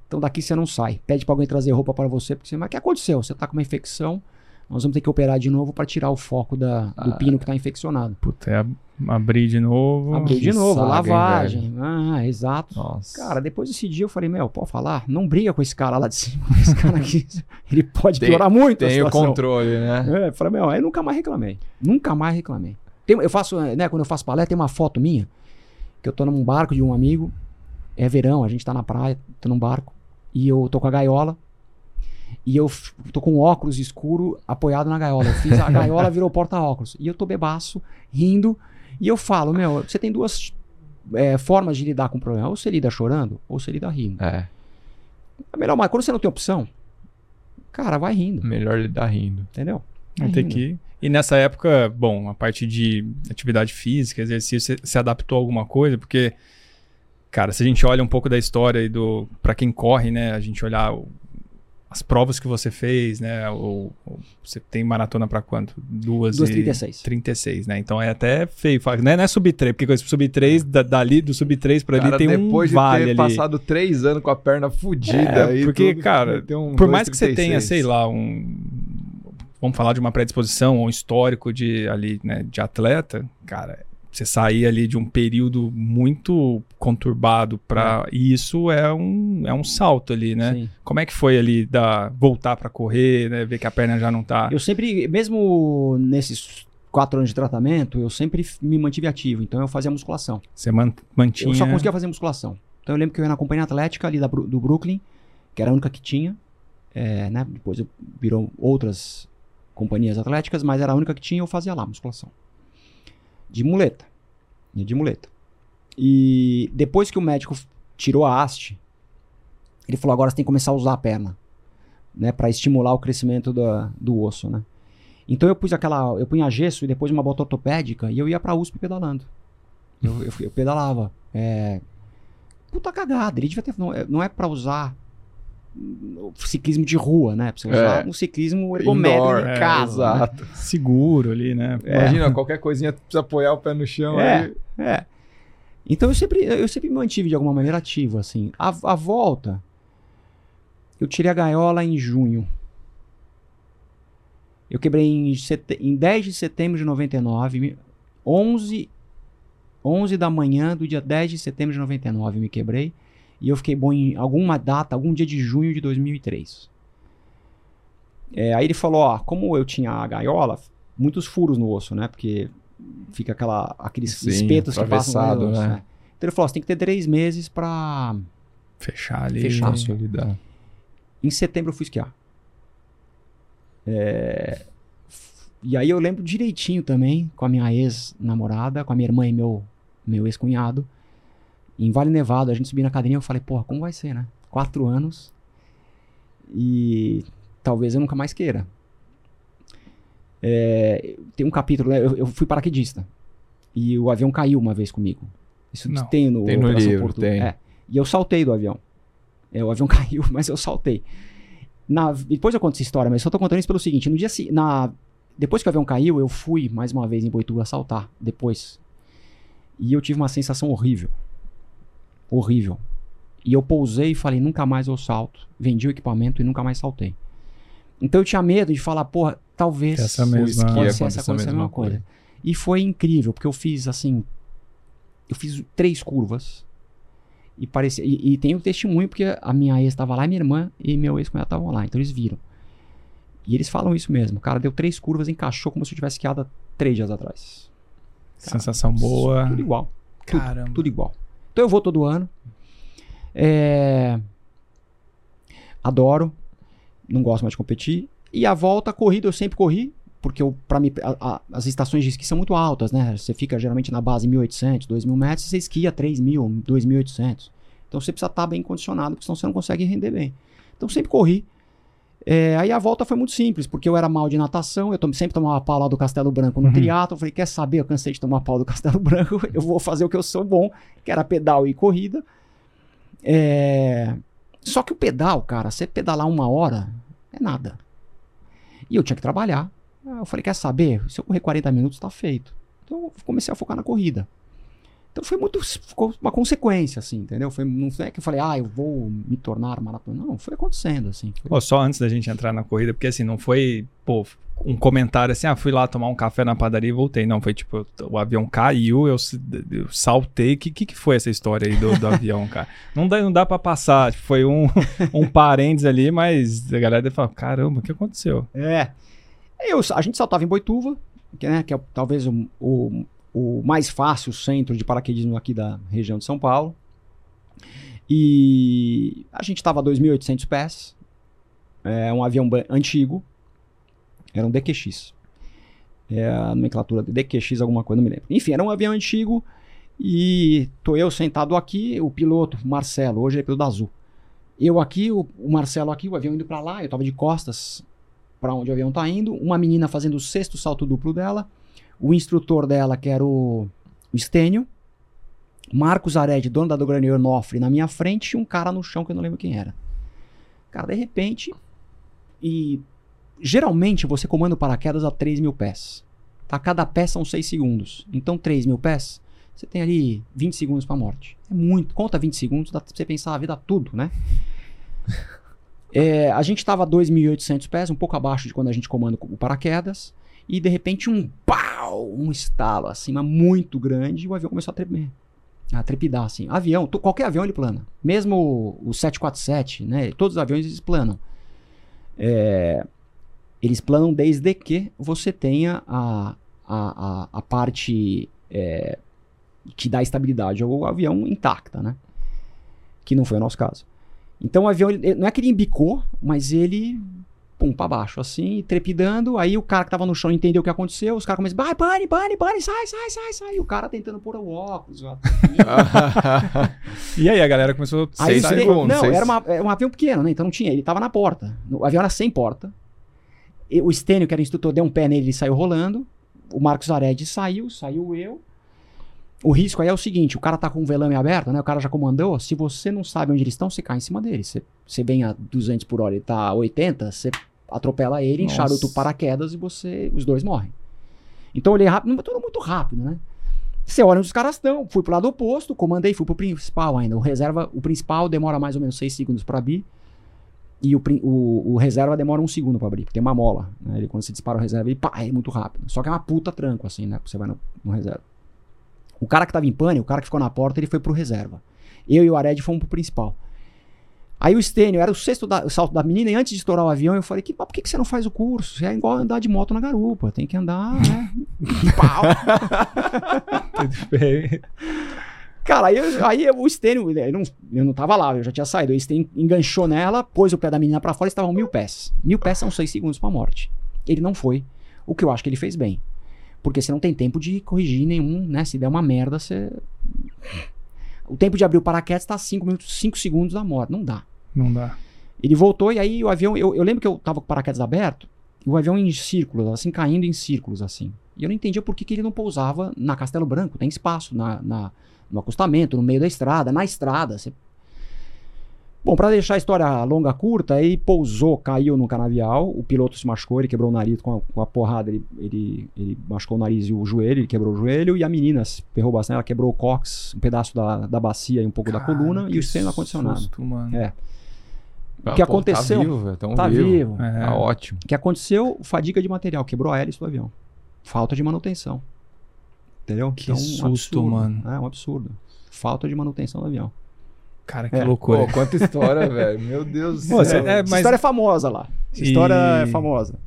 Então daqui você não sai. Pede para alguém trazer roupa para você. Porque você, mas o que aconteceu? Você tá com uma infecção, nós vamos ter que operar de novo para tirar o foco da, do ah, pino que está infeccionado. Puta, é abrir de novo. Abrir de novo, saga, lavagem. Hein, ah, exato. Nossa. Cara, depois desse dia eu falei, meu, pode falar? Não briga com esse cara lá de cima. <laughs> Esse cara aqui, ele pode tem, piorar muito Tem o controle, né? É, eu falei, meu, aí nunca mais reclamei. Nunca mais reclamei. Tem, eu faço, né, quando eu faço palestra, tem uma foto minha, que eu tô num barco de um amigo, é verão, a gente tá na praia, tô num barco, e eu tô com a gaiola, e eu tô com óculos escuro apoiado na gaiola. Eu fiz a <laughs> gaiola virou porta-óculos. E eu tô bebaço, rindo. E eu falo, meu, você tem duas é, formas de lidar com o problema. Ou você lida chorando, ou você lida rindo. É. É melhor, mas quando você não tem opção, cara, vai rindo. Melhor lidar rindo. Entendeu? Vai ter que. E nessa época, bom, a parte de atividade física, exercício, você se adaptou a alguma coisa? Porque, cara, se a gente olha um pouco da história e do. para quem corre, né? A gente olhar as provas que você fez, né? Ou, ou você tem maratona para quanto? Duas, Duas e 36. 36, né? Então é até feio. Não é, não é sub 3, porque sub 3, da, dali, do sub 3 para ali tem um depois de vale ter ali. passado três anos com a perna fodida. É, porque, tudo, cara, um por mais que você tenha, sei lá, um... Vamos falar de uma predisposição ou um histórico de, ali, né, de atleta, cara, você sair ali de um período muito conturbado para é. isso é um, é um salto ali, né? Sim. Como é que foi ali da voltar para correr, né? Ver que a perna já não tá. Eu sempre, mesmo nesses quatro anos de tratamento, eu sempre me mantive ativo. Então eu fazia musculação. Você man mantinha? Eu só conseguia fazer musculação. Então eu lembro que eu ia na companhia atlética ali da, do Brooklyn, que era a única que tinha. É, né? Depois eu, virou outras companhias atléticas, mas era a única que tinha. Eu fazia lá musculação de muleta. De muleta. E depois que o médico tirou a haste, ele falou: agora você tem que começar a usar a perna, né, para estimular o crescimento do, do osso, né? Então eu pus aquela, eu punha gesso e depois uma bota ortopédica e eu ia pra USP pedalando. Eu, eu, eu pedalava. É, puta cagada, ele devia ter, não, é, não é para usar ciclismo de rua, né? Pra você usar é. um ciclismo ergométrico em é, casa. É, exato. Né? Seguro ali, né? É. Imagina, qualquer coisinha precisa apoiar o pé no chão é, aí. É. Então eu sempre, eu sempre me mantive de alguma maneira ativo, assim. A, a volta, eu tirei a gaiola em junho. Eu quebrei em, sete, em 10 de setembro de 99, 11, 11 da manhã do dia 10 de setembro de 99 me quebrei. E eu fiquei bom em alguma data, algum dia de junho de 2003. É, aí ele falou, ó, como eu tinha a gaiola, muitos furos no osso, né? Porque fica aquela, aqueles Sim, espetos que passam no osso, né? né? Então ele falou, você tem que ter três meses pra... Fechar ali. Fechar. Consolidar. Em setembro eu fui esquiar. É... E aí eu lembro direitinho também, com a minha ex-namorada, com a minha irmã e meu, meu ex-cunhado, em Vale Nevado, a gente subiu na cadeirinha eu falei, porra, como vai ser, né? Quatro anos e talvez eu nunca mais queira. É, tem um capítulo, né? eu, eu, fui paraquedista e o avião caiu uma vez comigo. Isso Não, tem no, tem no livro, tem. É, e eu saltei do avião. É, o avião <laughs> caiu, mas eu saltei. Na, depois eu conto essa história, mas só tô contando isso pelo seguinte: no dia na, depois que o avião caiu, eu fui mais uma vez em Boituva saltar. Depois. E eu tive uma sensação horrível horrível. E eu pousei e falei, nunca mais eu salto. Vendi o equipamento e nunca mais saltei. Então eu tinha medo de falar, porra, talvez essa mesma, pode ser essa a mesma coisa. coisa. E foi incrível, porque eu fiz assim, eu fiz três curvas e parecia e, e tem um testemunho porque a minha ex estava lá, minha irmã e meu ex-cunhado estavam lá, então eles viram. E eles falam isso mesmo, cara, deu três curvas, encaixou como se eu tivesse queado três dias atrás. Cara, Sensação boa. Tudo igual. Caramba. Tudo, tudo igual. Então eu vou todo ano. É... Adoro. Não gosto mais de competir. E a volta, a corrida, eu sempre corri. Porque para mim, a, a, as estações de esqui são muito altas, né? Você fica geralmente na base 1.800, 2.000 metros, e você esquia 3.000, 2.800. Então você precisa estar bem condicionado, porque senão você não consegue render bem. Então sempre corri. É, aí a volta foi muito simples, porque eu era mal de natação, eu sempre tomava pau lá do Castelo Branco no uhum. triatlo. Eu falei, quer saber? Eu cansei de tomar pau do Castelo <laughs> Branco, eu vou fazer o que eu sou bom, que era pedal e corrida. É... Só que o pedal, cara, você pedalar uma hora é nada. E eu tinha que trabalhar. Eu falei, quer saber? Se eu correr 40 minutos, tá feito. Então eu comecei a focar na corrida. Então foi muito. Ficou uma consequência, assim, entendeu? Foi, não é que eu falei, ah, eu vou me tornar maratona. Não, foi acontecendo, assim. Foi... Pô, só antes da gente entrar na corrida, porque assim, não foi, pô, um comentário assim, ah, fui lá tomar um café na padaria e voltei. Não, foi tipo, o avião caiu, eu, eu saltei. O que, que, que foi essa história aí do, do avião, cara? Não dá, não dá pra passar. Tipo, foi um, <laughs> um parênteses ali, mas a galera deve falar, caramba, o que aconteceu? É. Eu, a gente saltava em Boituva, que, né, que é talvez o, o o mais fácil centro de paraquedismo aqui da região de São Paulo. E a gente estava a 2.800 pés, é um avião antigo, era um DQX. É a nomenclatura de DQX, alguma coisa, não me lembro. Enfim, era um avião antigo e tô eu sentado aqui, o piloto, Marcelo, hoje é piloto Azul. Eu aqui, o, o Marcelo aqui, o avião indo para lá, eu tava de costas para onde o avião tá indo, uma menina fazendo o sexto salto duplo dela, o instrutor dela, que era o, o Stênio, Marcos Ared, dono da Dogranier Nofre, na minha frente, e um cara no chão que eu não lembro quem era. Cara, de repente, e geralmente você comanda o paraquedas a 3 mil pés. Tá? Cada pé são 6 segundos. Então, 3 mil pés, você tem ali 20 segundos para morte. É muito. Conta 20 segundos, dá pra você pensar a vida tudo, né? <laughs> é, a gente estava a 2.800 pés, um pouco abaixo de quando a gente comanda o paraquedas e de repente um pau, um estalo mas muito grande, e o avião começou a tremer. A trepidar, assim. Avião, qualquer avião ele plana. Mesmo o, 747, né? Todos os aviões eles planam. É, eles planam desde que você tenha a, a, a, a parte é, que dá estabilidade ao avião intacta, né? Que não foi o nosso caso. Então o avião, ele, não é que ele embicou, mas ele pum, pra baixo, assim, trepidando. Aí o cara que tava no chão entendeu o que aconteceu. Os caras começam, vai, pane, pane, pane, sai, sai, sai, sai. E o cara tentando pôr o óculos. <laughs> e aí a galera começou a seis segundos. Não, seis... Era, uma, era um avião pequeno, né? Então não tinha. Ele tava na porta. O avião era sem porta. E o Stênio, que era instrutor, deu um pé nele e saiu rolando. O Marcos Ared saiu, saiu eu. O risco aí é o seguinte: o cara tá com o velame aberto, né? O cara já comandou. Se você não sabe onde eles estão, você cai em cima dele. Você, você vem a 200 por hora e tá a 80, você atropela ele, enxaruta o paraquedas e você, os dois morrem. Então eu olhei rápido, tudo muito rápido, né? Você olha onde os caras estão, fui pro lado oposto, comandei, fui pro principal ainda. O reserva, o principal demora mais ou menos 6 segundos para abrir. E o, o, o, reserva demora um segundo para abrir, porque tem uma mola. Né? Ele, quando você dispara o reserva, ele pá, é muito rápido. Só que é uma puta tranco, assim, né? Você vai no, no reserva. O cara que tava em pânico, o cara que ficou na porta, ele foi pro reserva. Eu e o Ared fomos pro principal. Aí o Stênio era o sexto da, o salto da menina, e antes de estourar o avião, eu falei: que, por que, que você não faz o curso? É igual andar de moto na garupa, tem que andar, né? <laughs> Pau! Tudo bem. Cara, aí, aí o Stênio, eu não, eu não tava lá, eu já tinha saído. O Stênio enganchou nela, pôs o pé da menina para fora e estavam mil pés. Mil pés são seis segundos pra morte. Ele não foi, o que eu acho que ele fez bem. Porque você não tem tempo de corrigir nenhum, né? Se der uma merda, você. O tempo de abrir o paraquedas tá 5 minutos, 5 segundos da morte. Não dá. Não dá. Ele voltou e aí o avião. Eu, eu lembro que eu tava com o paraquedas aberto, e o avião em círculos, assim, caindo em círculos, assim. E eu não entendia por que, que ele não pousava na Castelo Branco. Tem espaço na, na no acostamento, no meio da estrada, na estrada. Você... Bom, para deixar a história longa curta, ele pousou, caiu no canavial, o piloto se machucou, ele quebrou o nariz com a, com a porrada, ele, ele, ele, machucou o nariz e o joelho, ele quebrou o joelho, e a menina se ferrou bastante, ela quebrou o cox, um pedaço da, da bacia e um pouco Cara, da coluna, e o. Susto, mano. É. O que aconteceu? Tá vivo, é tá vivo. vivo. É. Tá ótimo. O que aconteceu? Fadiga de material, quebrou a hélice do avião. Falta de manutenção. Entendeu? Que então, susto, um absurdo, mano. É um absurdo. Falta de manutenção do avião. Cara, que é. loucura. Pô, quanta história, <laughs> velho. Meu Deus do céu. É, mas... história é famosa lá. Essa história e... é famosa.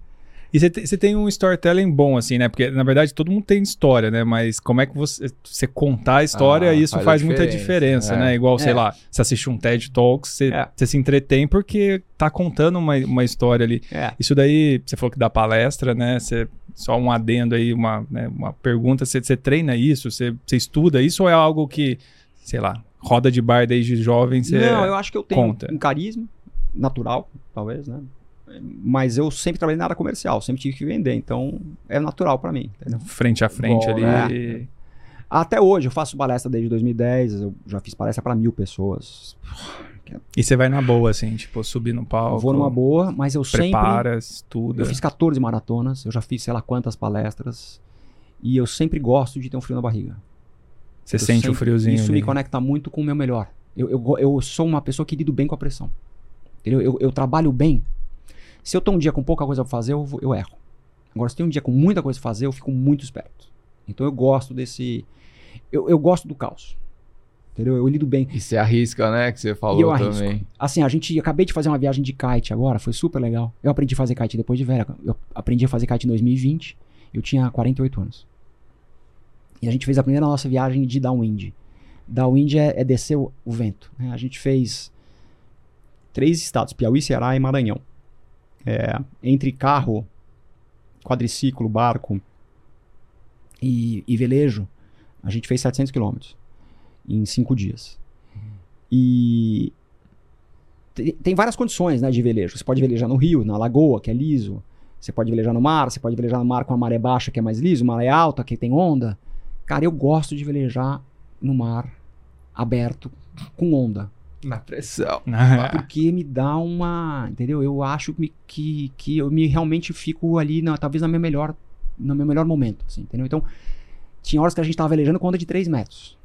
E você tem um storytelling bom, assim, né? Porque, na verdade, todo mundo tem história, né? Mas como é que você, você contar a história, ah, isso faz, faz muita diferença, é. né? Igual, sei é. lá, você assiste um TED Talks, você, é. você se entretém porque tá contando uma, uma história ali. É. Isso daí, você falou que dá palestra, né? Você, só um adendo aí, uma, né, uma pergunta, você, você treina isso? Você, você estuda isso ou é algo que, sei lá, roda de bar desde jovem, você Não, eu acho que eu tenho conta. um carisma natural, talvez, né? Mas eu sempre trabalhei na área comercial, sempre tive que vender, então é natural para mim. Entendeu? Frente a frente Bom, ali. É. Até hoje, eu faço palestra desde 2010, eu já fiz palestra para mil pessoas. E você vai na boa, assim, tipo, subir no palco? Eu vou numa boa, mas eu preparas, sempre... Preparas, tudo. Eu fiz 14 maratonas, eu já fiz sei lá quantas palestras, e eu sempre gosto de ter um frio na barriga. Você sente sempre, o friozinho. Isso ali. me conecta muito com o meu melhor. Eu, eu, eu sou uma pessoa que lido bem com a pressão. Entendeu? Eu, eu trabalho bem. Se eu tô um dia com pouca coisa pra fazer, eu, eu erro. Agora, se tem um dia com muita coisa pra fazer, eu fico muito esperto. Então eu gosto desse. Eu, eu gosto do caos. Entendeu? Eu lido bem. E você arrisca, né? Que você falou eu também. Arrisco. Assim, a gente. Acabei de fazer uma viagem de kite agora, foi super legal. Eu aprendi a fazer kite depois de velha. Eu aprendi a fazer kite em 2020. Eu tinha 48 anos. E a gente fez a primeira nossa viagem de downwind. Downwind é, é descer o, o vento. Né? A gente fez três estados: Piauí, Ceará e Maranhão. É, entre carro, quadriciclo, barco e, e velejo, a gente fez 700 quilômetros em cinco dias. E tem várias condições né, de velejo. Você pode velejar no rio, na lagoa, que é liso. Você pode velejar no mar, você pode velejar no mar com a maré baixa, que é mais liso, maré alta, que tem onda. Cara, eu gosto de velejar no mar aberto, com onda. Na pressão. <laughs> Porque me dá uma. Entendeu? Eu acho que, que, que eu me realmente fico ali, na, talvez na minha melhor, no meu melhor momento. Assim, entendeu? Então, tinha horas que a gente tava velejando com onda de 3 metros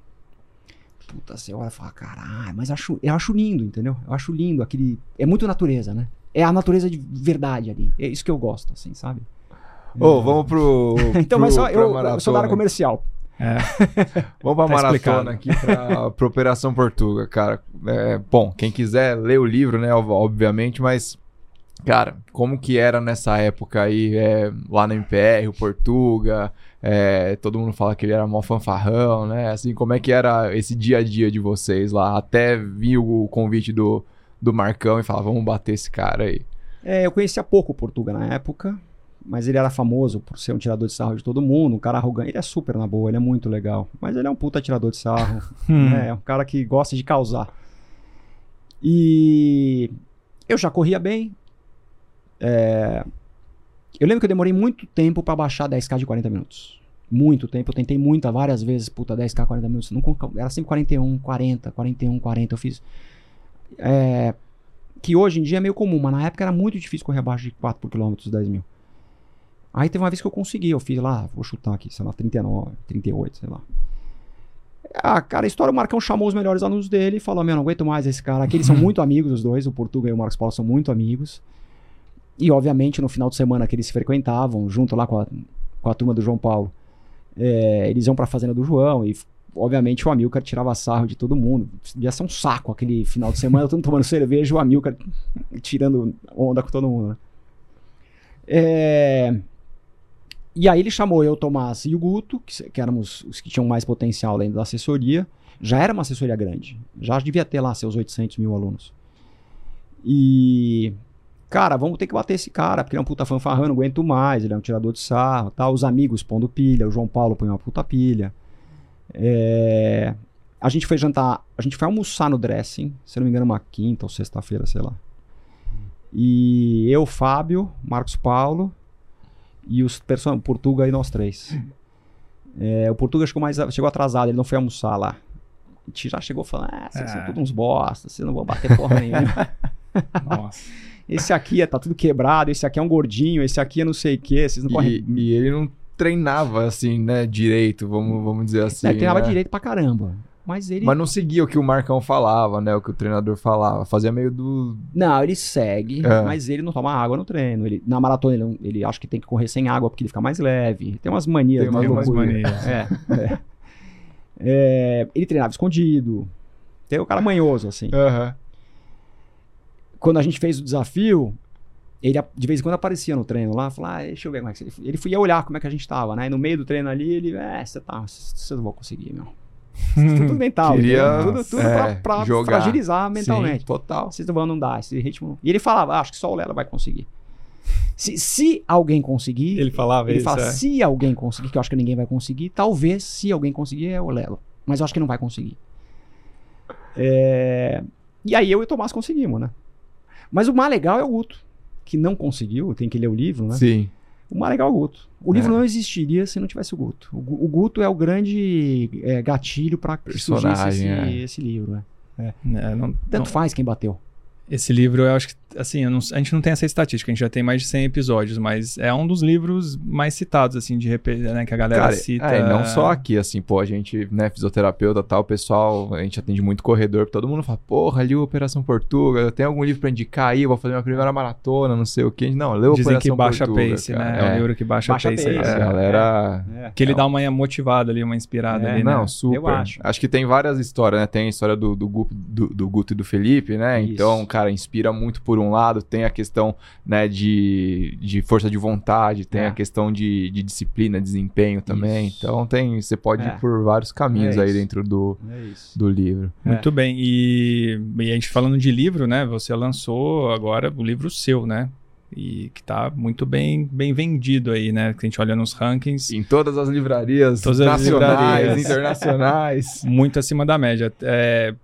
puta, você olha e fala, caralho, mas acho, eu acho lindo, entendeu? Eu acho lindo aquele. É muito natureza, né? É a natureza de verdade ali. É isso que eu gosto, assim, sabe? Ô, oh, vamos pro. <laughs> então, pro, mas só, eu, eu, sou da área comercial. É. <laughs> vamos pra tá maratona explicado. aqui, <laughs> pra Operação Portuga, cara. É, bom, quem quiser ler o livro, né, obviamente, mas Cara, como que era nessa época aí, é, lá na MPR, o Portuga, é, todo mundo fala que ele era mó fanfarrão, né? Assim, como é que era esse dia a dia de vocês lá? Até vi o convite do, do Marcão e falar, vamos bater esse cara aí. É, eu conhecia pouco o Portuga na época, mas ele era famoso por ser um tirador de sarro de todo mundo, um cara arrogante. Ele é super na boa, ele é muito legal. Mas ele é um puta tirador de sarro. né? <laughs> É um cara que gosta de causar. E eu já corria bem. É, eu lembro que eu demorei muito tempo para baixar 10k de 40 minutos. Muito tempo. Eu tentei muita, várias vezes, puta, 10k, 40 minutos. Não, era sempre 41, 40, 41, 40. Eu fiz. É, que hoje em dia é meio comum, mas na época era muito difícil correr abaixo de 4 por quilômetro, 10 mil. Aí teve uma vez que eu consegui, eu fiz lá, vou chutar aqui, sei lá, 39, 38, sei lá. Ah, cara, a história, o Marcão chamou os melhores alunos dele e falou: Meu, não aguento mais esse cara aqui. Eles são <laughs> muito amigos, os dois, o Portuga e o Marcos Paulo são muito amigos. E, obviamente, no final de semana que eles se frequentavam, junto lá com a, com a turma do João Paulo, é, eles iam pra fazenda do João e, obviamente, o Amilcar tirava sarro de todo mundo. Ia ser um saco aquele final de semana, todo mundo tomando cerveja o Amilcar tirando onda com todo mundo, né? É... E aí ele chamou eu, Tomás e o Guto, que, que éramos os que tinham mais potencial dentro da assessoria. Já era uma assessoria grande. Já devia ter lá seus 800 mil alunos. E Cara, vamos ter que bater esse cara, porque ele é um puta fanfarrão, não aguento mais, ele é um tirador de sarro, tá? Os amigos pondo pilha, o João Paulo põe uma puta pilha. É... A gente foi jantar, a gente foi almoçar no dressing, se não me engano, uma quinta ou sexta-feira, sei lá. E eu, Fábio, Marcos Paulo e os person... Portuga e nós três. É, o Portuga chegou, mais, chegou atrasado, ele não foi almoçar lá. A gente já chegou falando, ah, vocês é. são todos uns bosta, vocês não vão bater porra nenhuma. <laughs> Nossa. Esse aqui é, tá tudo quebrado, esse aqui é um gordinho, esse aqui é não sei o quê, vocês não e, correm... e ele não treinava assim, né, direito, vamos, vamos dizer assim. É, treinava né? direito pra caramba. Mas ele. Mas não seguia o que o Marcão falava, né? O que o treinador falava. Fazia meio do. Não, ele segue, é. mas ele não toma água no treino. Ele, na maratona, ele, ele acha que tem que correr sem água porque ele fica mais leve. Tem umas manias. Tem umas, umas manias. É, é. é, ele treinava escondido. Tem o cara manhoso, assim. Uhum quando a gente fez o desafio, ele de vez em quando aparecia no treino lá, falava, ah, deixa eu ver como é que ele, ele foi olhar como é que a gente tava, né? E no meio do treino ali, ele, é, você tá, você não vai conseguir, meu. Tudo mental, Queria, tudo, tudo é, pra, pra fragilizar mentalmente. Sim, total. Vocês vão não dar esse ritmo. E ele falava, ah, acho que só o Lela vai conseguir. Se, se alguém conseguir. Ele falava ele isso. fala, é. se alguém conseguir, que eu acho que ninguém vai conseguir, talvez, se alguém conseguir, é o Lelo. Mas eu acho que não vai conseguir. É... E aí eu e o Tomás conseguimos, né? Mas o mais legal é o Guto, que não conseguiu, tem que ler o livro, né? Sim. O mais legal é o Guto. O livro é. não existiria se não tivesse o Guto. O, o Guto é o grande é, gatilho para que surgisse esse, é. esse, livro. É. É, não, Tanto não... faz quem bateu. Esse livro, eu acho que, assim, não, a gente não tem essa estatística, a gente já tem mais de 100 episódios, mas é um dos livros mais citados, assim, de né, que a galera Cara, cita. É, não só aqui, assim, pô, a gente, né, fisioterapeuta tal, pessoal, a gente atende muito corredor, todo mundo fala, porra, li o Operação Portuga, tem algum livro pra indicar aí, eu vou fazer minha primeira maratona, não sei o quê. Não, leu Dizem Operação que baixa Portuga, pace, cara. né? É, é um livro que baixa, baixa pace. pace. É, a galera... É, é. Que ele dá uma motivada ali, uma inspirada ali, né? Não, super. Eu acho. Acho que tem várias histórias, né? Tem a história do, do, do, do Guto e do Felipe, né? Isso. Então, cara, inspira muito por um lado, tem a questão né, de, de força de vontade, tem é. a questão de, de disciplina, desempenho também. Isso. Então tem, você pode é. ir por vários caminhos é aí dentro do, é do livro. Muito bem. E, e a gente falando de livro, né? Você lançou agora o livro seu, né? e que está muito bem, bem vendido aí, né? Que a gente olha nos rankings. Em todas as livrarias todas nacionais, as livrarias. internacionais. <laughs> muito acima da média. É,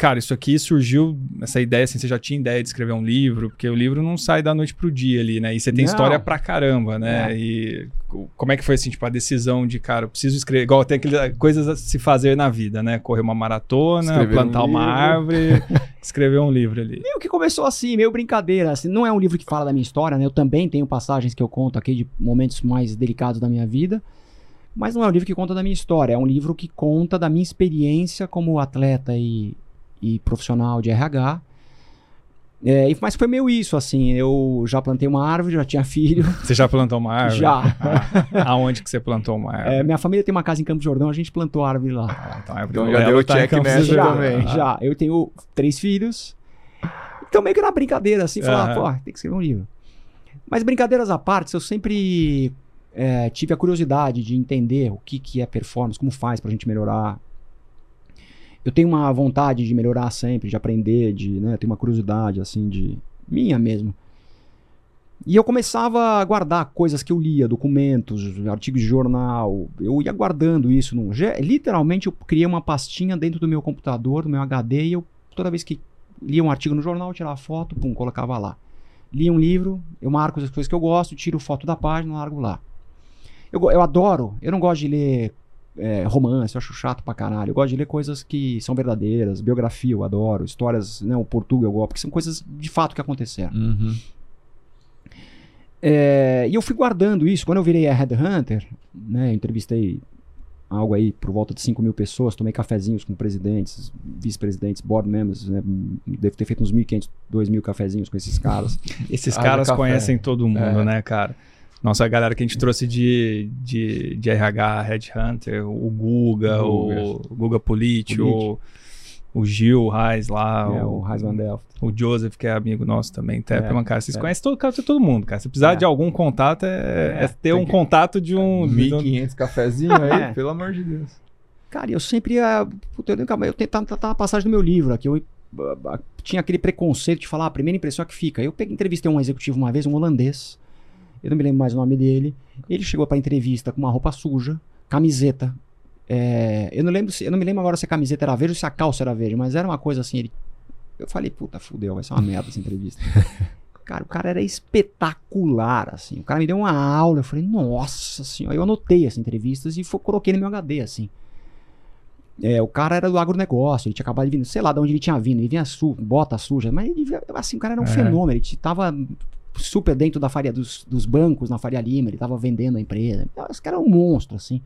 cara, isso aqui surgiu, essa ideia, assim, você já tinha ideia de escrever um livro, porque o livro não sai da noite pro dia ali, né? E você tem não. história pra caramba, né? É. E como é que foi, assim, tipo, a decisão de, cara, eu preciso escrever, igual tem aquelas coisas a se fazer na vida, né? Correr uma maratona, escrever plantar um uma árvore, <laughs> escrever um livro ali. Meio que começou assim, meio brincadeira, assim, não é um livro que fala da minha história, né? Eu também tenho passagens que eu conto aqui de momentos mais delicados da minha vida, mas não é um livro que conta da minha história, é um livro que conta da minha experiência como atleta e e profissional de RH. É, mas foi meio isso, assim, eu já plantei uma árvore, já tinha filho. <laughs> Você já plantou uma árvore? Já. Ah, aonde que você plantou uma árvore? É, minha família tem uma casa em Campos Jordão, a gente plantou árvore lá. Ah, então, é então já deu o check nessa já, também. Já, eu tenho três filhos. Então meio que na brincadeira, assim, falar, pô, tem que escrever um livro. Mas brincadeiras à parte, eu sempre é, tive a curiosidade de entender o que, que é performance, como faz pra gente melhorar eu tenho uma vontade de melhorar sempre, de aprender, de, né, tenho uma curiosidade, assim, de minha mesmo. E eu começava a guardar coisas que eu lia, documentos, artigos de jornal. Eu ia guardando isso. Num, literalmente, eu criei uma pastinha dentro do meu computador, do meu HD, e eu, toda vez que lia um artigo no jornal, tirava foto, pum, colocava lá. Lia um livro, eu marco as coisas que eu gosto, tiro foto da página, largo lá. Eu, eu adoro, eu não gosto de ler é, romance, eu acho chato pra caralho. Eu gosto de ler coisas que são verdadeiras, biografia eu adoro, histórias, né, o Portugal eu gosto, porque são coisas de fato que aconteceram. Uhum. É, e eu fui guardando isso. Quando eu virei a Headhunter, né, eu entrevistei algo aí por volta de 5 mil pessoas, tomei cafezinhos com presidentes, vice-presidentes, board members, né, devo ter feito uns 1.500, 2.000 cafezinhos com esses caras. <laughs> esses caras conhecem todo mundo, é. né, cara? Nossa galera que a gente trouxe de, de, de RH, Headhunter, o Guga, o, o Guga Politi, o, o Gil Reis lá. É, o, o Reis Van Delft. O Joseph, que é amigo nosso também, Tepperman, é, cara. Vocês é. conhecem todo, todo mundo, cara. Se precisar é. de algum contato, é, é ter um que... contato de um... 1.500 cafezinho aí, <laughs> é. pelo amor de Deus. Cara, eu sempre ia... Puta, eu, eu tentava tratar uma passagem do meu livro aqui. Eu tinha aquele preconceito de falar a primeira impressão é que fica. Eu peguei, entrevistei um executivo uma vez, um holandês eu não me lembro mais o nome dele. Ele chegou para entrevista com uma roupa suja, camiseta. É, eu não lembro se, eu não me lembro agora se a camiseta era verde ou se a calça era verde, mas era uma coisa assim. Ele, eu falei, puta, fudeu, vai ser uma merda essa entrevista. <laughs> cara, o cara era espetacular, assim. O cara me deu uma aula, eu falei, nossa senhora. Eu anotei as entrevistas e foi, coloquei no meu HD, assim. É, o cara era do agronegócio, ele tinha acabado de vir, sei lá de onde ele tinha vindo, ele vinha su bota suja, mas ele, assim, o cara era um é. fenômeno, ele tava super dentro da Faria dos, dos bancos na Faria Lima, ele estava vendendo a empresa. Esse cara é um monstro, assim.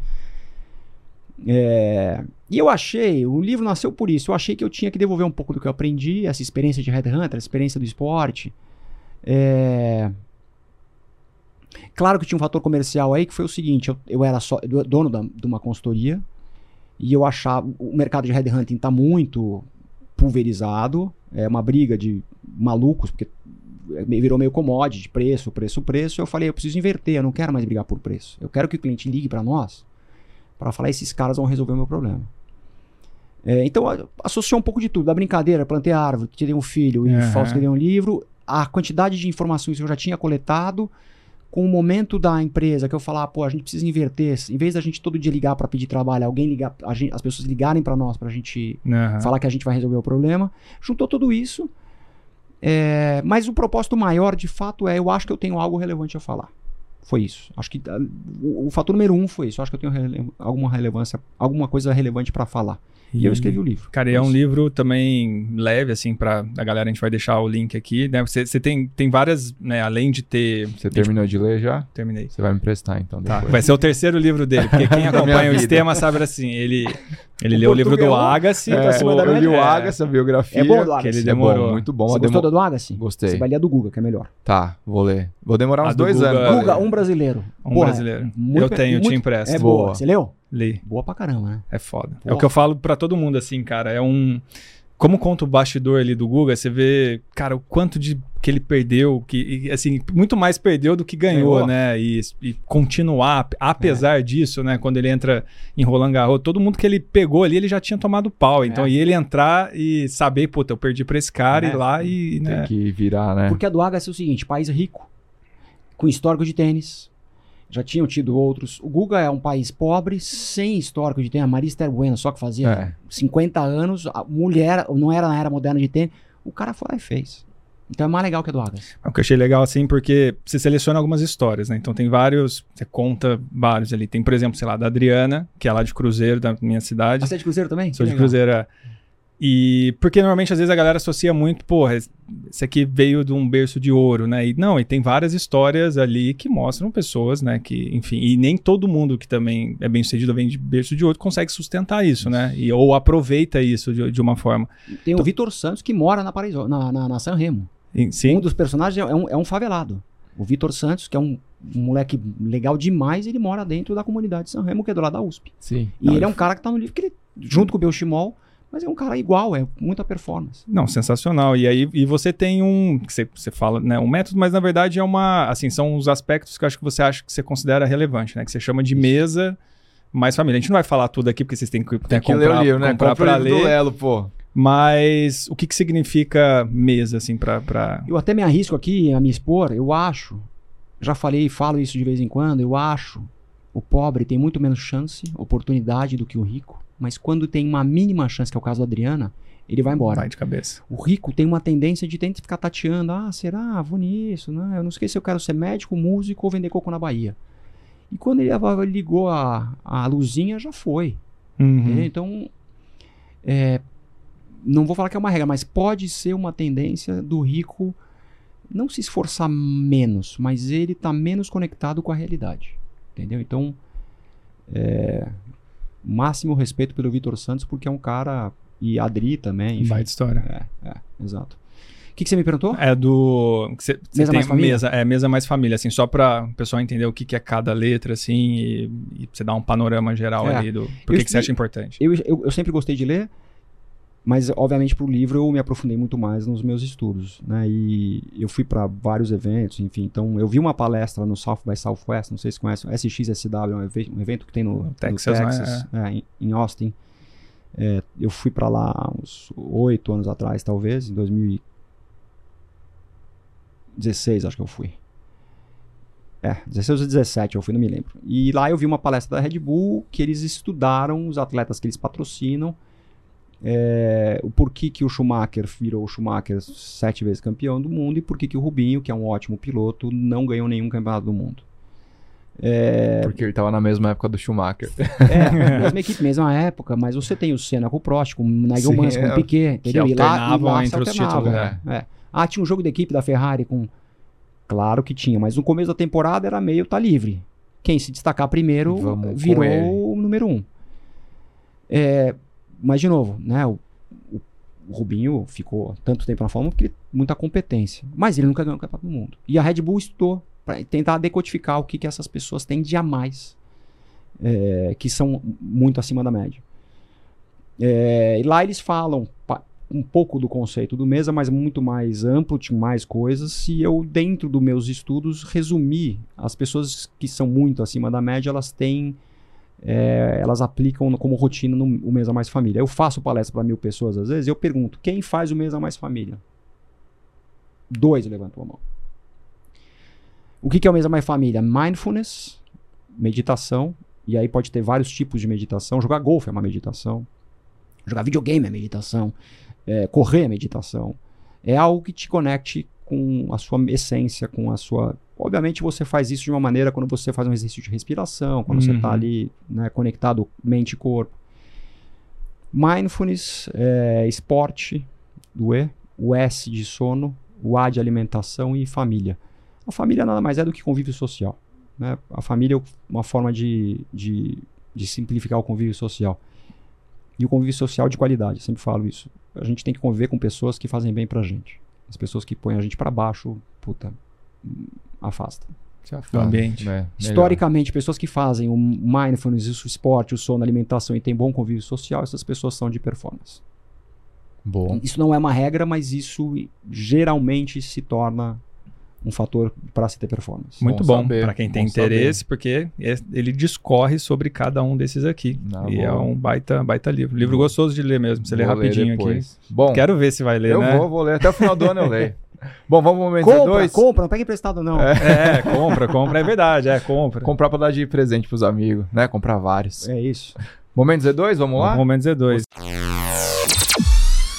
É, e eu achei, o livro nasceu por isso. Eu achei que eu tinha que devolver um pouco do que eu aprendi, essa experiência de Headhunter, a experiência do esporte. É, claro que tinha um fator comercial aí que foi o seguinte: eu, eu era só, dono da, de uma consultoria e eu achava o mercado de Headhunting está muito pulverizado, é uma briga de malucos, porque virou meio commodity, preço, preço, preço. Eu falei, eu preciso inverter, eu não quero mais brigar por preço. Eu quero que o cliente ligue para nós para falar, esses caras vão resolver o meu problema. É, então, associou um pouco de tudo. Da brincadeira, plantei árvore, tirei um filho e uhum. falso um livro. A quantidade de informações que eu já tinha coletado com o momento da empresa que eu falar, pô, a gente precisa inverter. Em vez da gente todo dia ligar para pedir trabalho, alguém ligar, gente, as pessoas ligarem para nós para a gente uhum. falar que a gente vai resolver o problema. Juntou tudo isso é, mas o propósito maior, de fato, é eu acho que eu tenho algo relevante a falar. Foi isso. Acho que uh, o, o, fator número um foi isso. Acho que eu tenho rele alguma relevância, alguma coisa relevante para falar. E, e, eu escrevi o livro. Cara, e é um livro também leve, assim, para a galera. A gente vai deixar o link aqui. Né? Você, você tem, tem várias, né? Além de ter. Você terminou de ler já? Terminei. Você vai me emprestar, então. Tá. Vai ser o terceiro livro dele, porque quem <laughs> acompanha o sistema sabe assim. Ele, <laughs> ele leu o livro do Agassi. É, tá eu li o Agassi, a biografia. É bom do Agassi. Que ele demorou. É bom, muito bom. Você gostou do Agassi? Gostei. Você vai ler a do Guga, que é melhor. Tá, vou ler. Vou demorar uns dois Guga, anos. Guga, um brasileiro. Um Porra, brasileiro. eu tenho, muito, te impresso. É boa. Você leu? Li. Boa pra caramba, né? É foda. É o que eu falo para todo mundo, assim, cara. É um. Como conta o bastidor ali do Guga, você vê, cara, o quanto de que ele perdeu, que assim, muito mais perdeu do que ganhou, ganhou. né? E, e, continuar, apesar é. disso, né? Quando ele entra em Roland Garros, todo mundo que ele pegou ali, ele já tinha tomado pau. Então, é. e ele entrar e saber, puta, eu perdi pra esse cara, é. ir lá e. Né? Tem que virar, né? Porque a do Agassi é o seguinte: país rico, com histórico de tênis, já tinham tido outros. O Guga é um país pobre, sem histórico de tênis. A Marista Bueno, só que fazia é. 50 anos, a mulher, não era na era moderna de tênis. O cara foi lá e fez. Então é mais legal que a do Agas. É o que eu achei legal, assim, porque você seleciona algumas histórias, né? Então tem vários, você conta vários ali. Tem, por exemplo, sei lá, da Adriana, que é lá de Cruzeiro, da minha cidade. Você é de Cruzeiro também? Sou que de legal. Cruzeiro, é. E porque normalmente às vezes a galera associa muito, porra, esse aqui veio de um berço de ouro, né? E não, e tem várias histórias ali que mostram pessoas, né? Que, enfim, e nem todo mundo que também é bem sucedido vem de berço de ouro consegue sustentar isso, né? E, ou aproveita isso de, de uma forma. Tem o então, Vitor Santos que mora na, Paris, na, na, na San Remo. Sim. Um dos personagens é um, é um favelado. O Vitor Santos, que é um, um, moleque legal demais, ele mora dentro da comunidade de San Remo, que é do lado da USP. Sim. E não, ele é um cara que tá no livro que ele, junto com o Belchimol, mas é um cara igual, é muita performance. Não, sensacional. E aí e você tem um, você, você fala, né, um método, mas na verdade é uma, assim, são os aspectos que eu acho que você acha que você considera relevante, né, que você chama de mesa mais família. A gente não vai falar tudo aqui porque vocês têm que, tem que comprar, ler o livro, né? Comprar para ler. Do Lelo, pô. Mas o que, que significa mesa, assim, para. Pra... Eu até me arrisco aqui a me expor, eu acho, já falei e falo isso de vez em quando, eu acho o pobre tem muito menos chance, oportunidade do que o rico. Mas quando tem uma mínima chance, que é o caso da Adriana, ele vai embora. Vai de cabeça. O rico tem uma tendência de tentar ficar tateando. Ah, será? Vou nisso, né? Eu não sei se eu quero ser médico, músico ou vender coco na Bahia. E quando ele ligou a, a luzinha, já foi. Uhum. Então, é, não vou falar que é uma regra, mas pode ser uma tendência do rico não se esforçar menos, mas ele está menos conectado com a realidade. Entendeu? Então, é, máximo respeito pelo Vitor Santos, porque é um cara. E a Adri também. Enfim. Vai de história. É, é, exato. O que, que, você me perguntou? É do. Cê, cê mesa mais família? Mesa, é, mesa mais família, assim, só para o pessoal entender o que, que é cada letra, assim, e, e você dar um panorama geral é. ali do. Por que, que você acha importante? Eu, eu, eu sempre gostei de ler. Mas, obviamente, para o livro eu me aprofundei muito mais nos meus estudos, né? E eu fui para vários eventos, enfim. Então, eu vi uma palestra no South by Southwest, não sei se conhecem, SXSW, é um evento que tem no, no Texas, no Texas é? É, em Austin. É, eu fui para lá uns oito anos atrás, talvez, em 2016, acho que eu fui. É, 16 ou 17, eu fui, não me lembro. E lá eu vi uma palestra da Red Bull que eles estudaram os atletas que eles patrocinam é, o porquê que o Schumacher virou o Schumacher sete vezes campeão do mundo e por que o Rubinho, que é um ótimo piloto, não ganhou nenhum campeonato do mundo. É... Porque ele estava na mesma época do Schumacher. É, <laughs> mesma equipe, mesma época, mas você tem o Senna com o Prost, com o Nigel Mansell, com o é, Piquet, entendeu? Que e lá, e lá entre os títulos. É. é. Ah, tinha um jogo da equipe da Ferrari com... Claro que tinha, mas no começo da temporada era meio tá livre. Quem se destacar primeiro Vamos virou o número um. É, mas, de novo, né? O, o, o Rubinho ficou tanto tempo na Fórmula porque ele, muita competência. Mas ele nunca ganhou o campeonato do mundo. E a Red Bull estudou para tentar decodificar o que, que essas pessoas têm de a mais, é, que são muito acima da média. É, e lá eles falam um pouco do conceito do mesa, mas muito mais amplo, tinha mais coisas. E eu, dentro dos meus estudos, resumi as pessoas que são muito acima da média, elas têm é, elas aplicam como rotina no o Mesa Mais Família. Eu faço palestra para mil pessoas às vezes, eu pergunto, quem faz o Mesa Mais Família? Dois levantam a mão. O que, que é o Mesa Mais Família? Mindfulness, meditação, e aí pode ter vários tipos de meditação. Jogar golfe é uma meditação. Jogar videogame é meditação. É, correr é meditação. É algo que te conecte com a sua essência, com a sua Obviamente você faz isso de uma maneira quando você faz um exercício de respiração, quando tá uhum. você está ali né, conectado mente e corpo. Mindfulness, é, esporte, do E, o S de sono, o A de alimentação e família. A família nada mais é do que convívio social. Né? A família é uma forma de, de, de simplificar o convívio social. E o convívio social de qualidade, sempre falo isso. A gente tem que conviver com pessoas que fazem bem pra gente. As pessoas que põem a gente para baixo, puta, afasta. Se afasta. O ambiente. É, Historicamente, pessoas que fazem o mindfulness, o esporte, o sono, a alimentação e têm bom convívio social, essas pessoas são de performance. Bom. Isso não é uma regra, mas isso geralmente se torna um fator para se ter performance. Muito bom, bom para quem tem interesse, saber. porque ele discorre sobre cada um desses aqui. Não, e é bom. é um baita, baita livro. Livro gostoso de ler mesmo. Você vou lê rapidinho aqui. Bom, Quero ver se vai ler, eu né? Eu vou, vou ler. Até o final do ano eu leio. <laughs> Bom, vamos pro momento compra, Z2. Compra, não pega emprestado não. É. é, compra, compra. É verdade, é, compra. Comprar para dar de presente pros amigos, né? Comprar vários. É isso. Momento Z2, vamos lá? Momento Z2.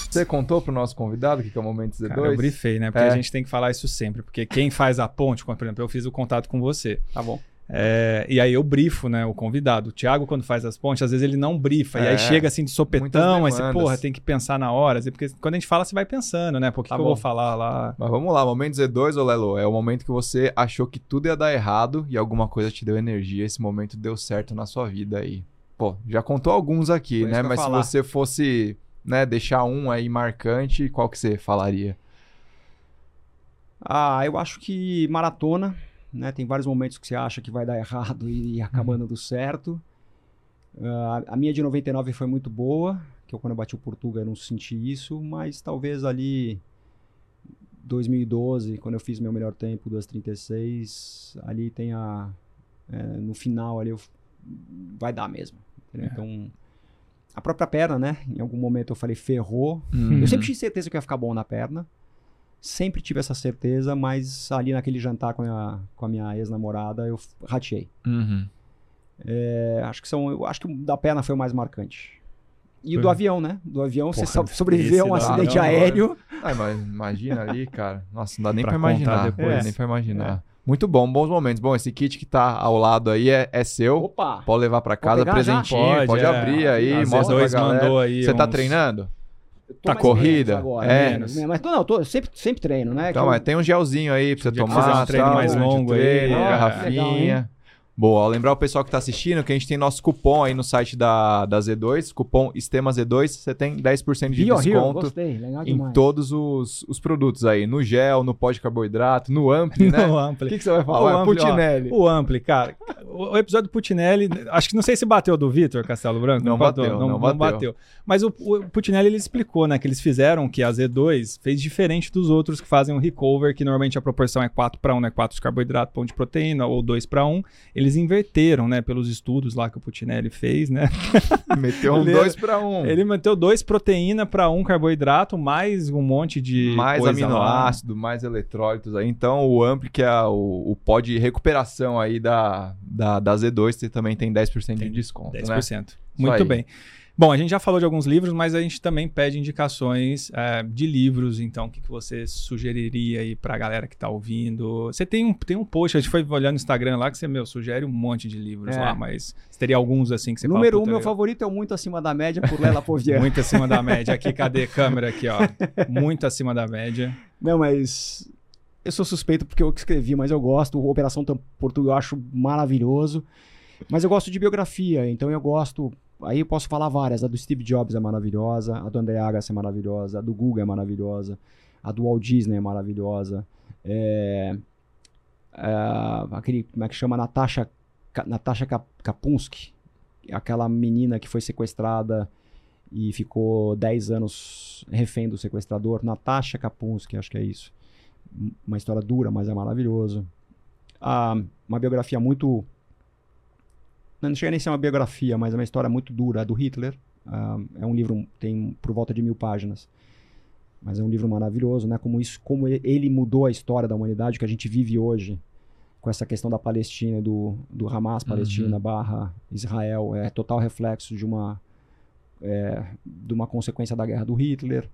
Você contou pro nosso convidado o que é o Momento Z2? Cara, eu briefei, né? Porque é. a gente tem que falar isso sempre. Porque quem faz a ponte, por exemplo, eu fiz o contato com você. Tá bom. É, e aí eu brifo, né, o convidado. O Thiago, quando faz as pontes, às vezes ele não brifa. É, e aí chega assim de sopetão, aí você, porra, tem que pensar na hora. Assim, porque quando a gente fala, você vai pensando, né? Por que, tá que eu vou falar lá? Mas vamos lá, momento Z2, ô Lelo, é o momento que você achou que tudo ia dar errado e alguma coisa te deu energia. Esse momento deu certo na sua vida aí. Pô, já contou alguns aqui, Foi né? Mas se você fosse né, deixar um aí marcante, qual que você falaria? Ah, eu acho que maratona, né? Tem vários momentos que você acha que vai dar errado e, e acaba uhum. dando certo. Uh, a minha de 99 foi muito boa, que eu quando eu bati o Portugal eu não senti isso, mas talvez ali 2012, quando eu fiz meu melhor tempo, 2:36, ali tem a é, no final ali eu, vai dar mesmo. É. Então a própria perna, né? Em algum momento eu falei, ferrou. Uhum. Eu sempre tive certeza que ia ficar bom na perna. Sempre tive essa certeza, mas ali naquele jantar com a, com a minha ex-namorada eu rateei. Uhum. É, acho que são. Eu acho que o da perna foi o mais marcante. E o do avião, né? Do avião, Porra, você sobreviveu a um acidente aéreo. Ai, mas imagina ali, cara. Nossa, não dá nem pra, pra imaginar. Depois. É. Nem pra imaginar. É. Muito bom, bons momentos. Bom, esse kit que tá ao lado aí é, é seu. Opa! Pode levar para casa, presentinho. Pode, pode é. abrir aí, Às mostra pra galera. Mandou aí Você tá uns... tá treinando? Tá corrida? Agora, é. Menos. Mas não, tô, sempre, sempre treino, né? Então, mas eu... tem um gelzinho aí pra você tomar. um treino tal, mais longo aí. Treino, é, garrafinha. Legal, Boa, lembrar o pessoal que está assistindo que a gente tem nosso cupom aí no site da, da Z2, cupom Estema Z2, você tem 10% de Bio desconto Gostei, em todos os, os produtos aí, no gel, no pó de carboidrato, no Ampli, <laughs> né? no Ampli. O que, que, você vai falar? O Ampli, Putinelli. Ó, o Ampli, cara, o, episódio do Putinelli, acho que não sei se bateu do Vitor Castelo Branco. Não, não bateu, bateu, não, não, bateu. bateu. Mas o, o Putinelli, ele explicou, né, que eles fizeram que a Z2 fez diferente dos outros que fazem o recover, que normalmente a proporção é 4 para 1, né, 4 de carboidrato, pão de proteína, ou 2 para 1. Eles inverteram né, pelos estudos lá que o Putinelli fez, né? <laughs> Meteu um dois para um. Ele meteu dois proteína para um carboidrato, mais um monte de mais aminoácido, mais eletrólitos aí. Então o Ampli, que é o, o pó de recuperação aí da, da, da Z2, você também tem 10% tem de desconto, 10%. Né? Muito bem. Bom, a gente já falou de alguns livros, mas a gente também pede indicações é, de livros. Então, o que, que você sugeriria aí para a galera que está ouvindo? Você tem um, tem um post, a gente foi olhando no Instagram lá que você, meu, sugere um monte de livros é. lá, mas você teria alguns assim que você Número fala, um, meu favorito é o Muito Acima da Média, por Lela Povier. Muito acima da média. Aqui, <laughs> cadê câmera aqui, ó? Muito acima da média. Não, mas eu sou suspeito porque eu escrevi, mas eu gosto. Operação Portugal eu acho maravilhoso. Mas eu gosto de biografia, então eu gosto Aí eu posso falar várias. A do Steve Jobs é maravilhosa, a do André Agassi é maravilhosa, a do Google é maravilhosa, a do Walt Disney é maravilhosa. É, é, aquele, como é que chama? Natasha, Natasha Kapunsky, aquela menina que foi sequestrada e ficou 10 anos refém do sequestrador. Natasha Kapunsky, acho que é isso. Uma história dura, mas é maravilhoso. Ah, uma biografia muito não chega nem a ser uma biografia, mas é uma história muito dura, a do Hitler. Uh, é um livro, tem por volta de mil páginas. Mas é um livro maravilhoso, né? Como, isso, como ele mudou a história da humanidade, que a gente vive hoje, com essa questão da Palestina, do, do Hamas, uhum. Palestina uhum. barra Israel, é total reflexo de uma, é, de uma consequência da guerra do Hitler.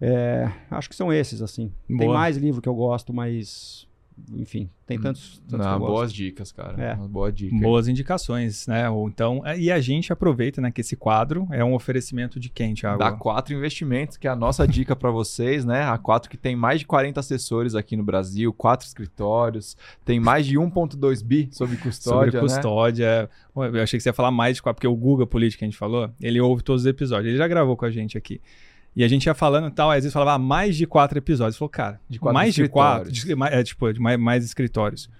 É, acho que são esses, assim. Boa. Tem mais livro que eu gosto, mas enfim, tem tantos. tantos Não, boas dicas, cara. É. Boa dica. Boas indicações, né? Ou então, é, e a gente aproveita, né, que esse quadro é um oferecimento de quem, Thiago? Da Quatro Investimentos, que é a nossa dica para vocês, né? A Quatro que tem mais de 40 assessores aqui no Brasil, quatro escritórios, tem mais de 1.2 bi sobre custódia, Sobre né? custódia. Né? Eu achei que você ia falar mais de quatro, porque o Google Política que a gente falou, ele ouve todos os episódios. Ele já gravou com a gente aqui. E a gente ia falando e tal, às vezes falava ah, mais de quatro episódios. Falou, cara, de quatro mais de quatro, é, tipo, de mais, mais escritórios.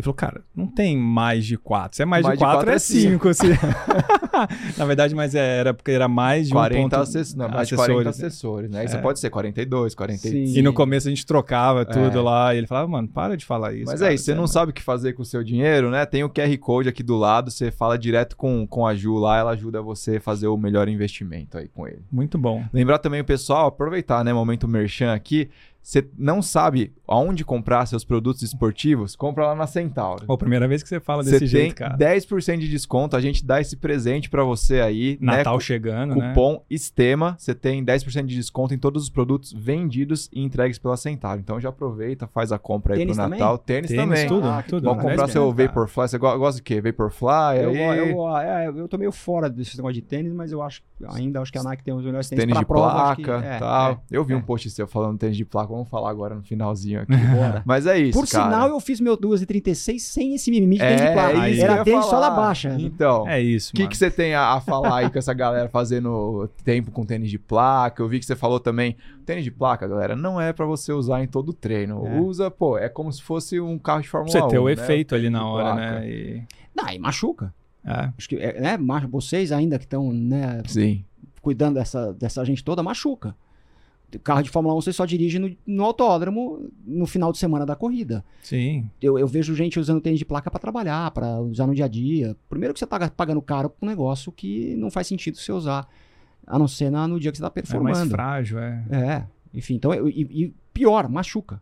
Ele falou, cara, não tem mais de quatro. Se é mais, mais de, quatro, de quatro, é, é cinco. Assim. <laughs> <laughs> Na verdade, mas é, era porque era mais de 40 um ponto... assess... não, mais assessores. 40 assessores, né? Isso é. pode ser 42, 45. E no começo a gente trocava tudo é. lá. E ele falava, mano, para de falar isso. Mas cara, é isso, você não sabe o que fazer com o seu dinheiro, né? Tem o QR Code aqui do lado, você fala direto com, com a Ju lá, ela ajuda você a fazer o melhor investimento aí com ele. Muito bom. Lembrar também o pessoal, aproveitar, né? Momento merchan aqui você não sabe aonde comprar seus produtos esportivos, compra lá na Centauro. Pô, primeira vez que você fala desse jeito, cara. 10% de desconto, a gente dá esse presente para você aí. Né? Natal né? chegando, Cupom né? Estema, você tem 10% de desconto em todos os produtos vendidos e entregues pela Centauro. Então já aproveita, faz a compra aí Tênis pro Natal. Tênis, Tênis também. Tudo, ah, tudo. Vamos comprar seu Vaporfly. Você gosta do quê? Vaporfly? Eu, aí... eu, é, eu tô meio fora desse negócio de tênis, mas eu acho ainda acho que a Nike tem os melhores tênis, tênis de prova, placa, que, é, tal. É, eu vi um é. post seu falando tênis de placa, vamos falar agora no finalzinho aqui. Bora. <laughs> Mas é isso, Por cara. sinal, eu fiz meu 2,36 sem esse mimimi de tênis de placa. É Era tênis só na baixa. Então, é isso. O que, que você tem a, a falar aí com essa galera fazendo tempo com tênis de placa? Eu vi que você falou também, tênis de placa, galera, não é para você usar em todo treino. É. Usa, pô, é como se fosse um carro de Fórmula você 1. Você ter o né? efeito ali na hora, né? E... Não, e machuca. É. Acho que, é, né, vocês ainda que estão, né, Sim. cuidando dessa, dessa gente toda, machuca. Carro de Fórmula 1 você só dirige no, no autódromo no final de semana da corrida. Sim. Eu, eu vejo gente usando tênis de placa para trabalhar, para usar no dia a dia. Primeiro que você tá pagando caro por um negócio que não faz sentido você usar, a não ser na, no dia que você tá performando. É mais frágil, é. É. Enfim, então, e, e pior, machuca.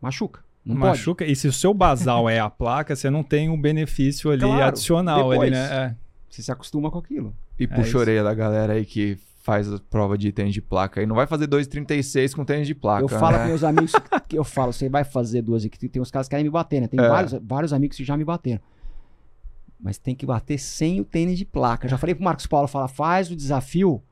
Machuca. Não machuca. Pode. E se o seu basal é a placa, você não tem um benefício ali claro, adicional depois, ali, né? É. Você se acostuma com aquilo. E puxa a orelha da galera aí que faz a prova de tênis de placa e não vai fazer 2,36 com tênis de placa. Eu falo né? com meus amigos que eu falo, você vai fazer duas e que tem uns caras que querem me bater, né? Tem é. vários, vários amigos que já me bateram. Mas tem que bater sem o tênis de placa. Já falei pro Marcos Paulo, fala, faz o desafio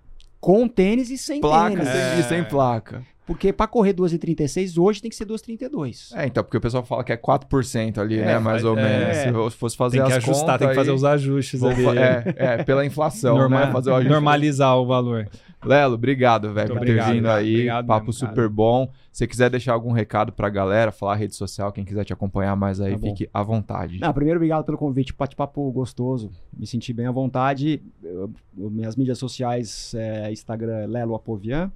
com tênis e sem placa, tênis. Sem, é. sem placa. Porque para correr 2,36 hoje tem que ser 2,32. É, então, porque o pessoal fala que é 4% ali, é, né? Mais ou é, menos. Se fosse fazer tem que ajustar, contas, tem que fazer os ajustes ali. É, é, pela inflação, Normal, né? Fazer o ajuste. Normalizar o valor. Lelo, obrigado, velho, por ter vindo aí. Obrigado papo mesmo, super cara. bom. Se quiser deixar algum recado pra galera, falar rede social, quem quiser te acompanhar mais aí, tá fique à vontade. Não, primeiro, obrigado pelo convite. Bate-papo gostoso. Me senti bem à vontade. Eu, minhas mídias sociais, é, Instagram Lelo Apovian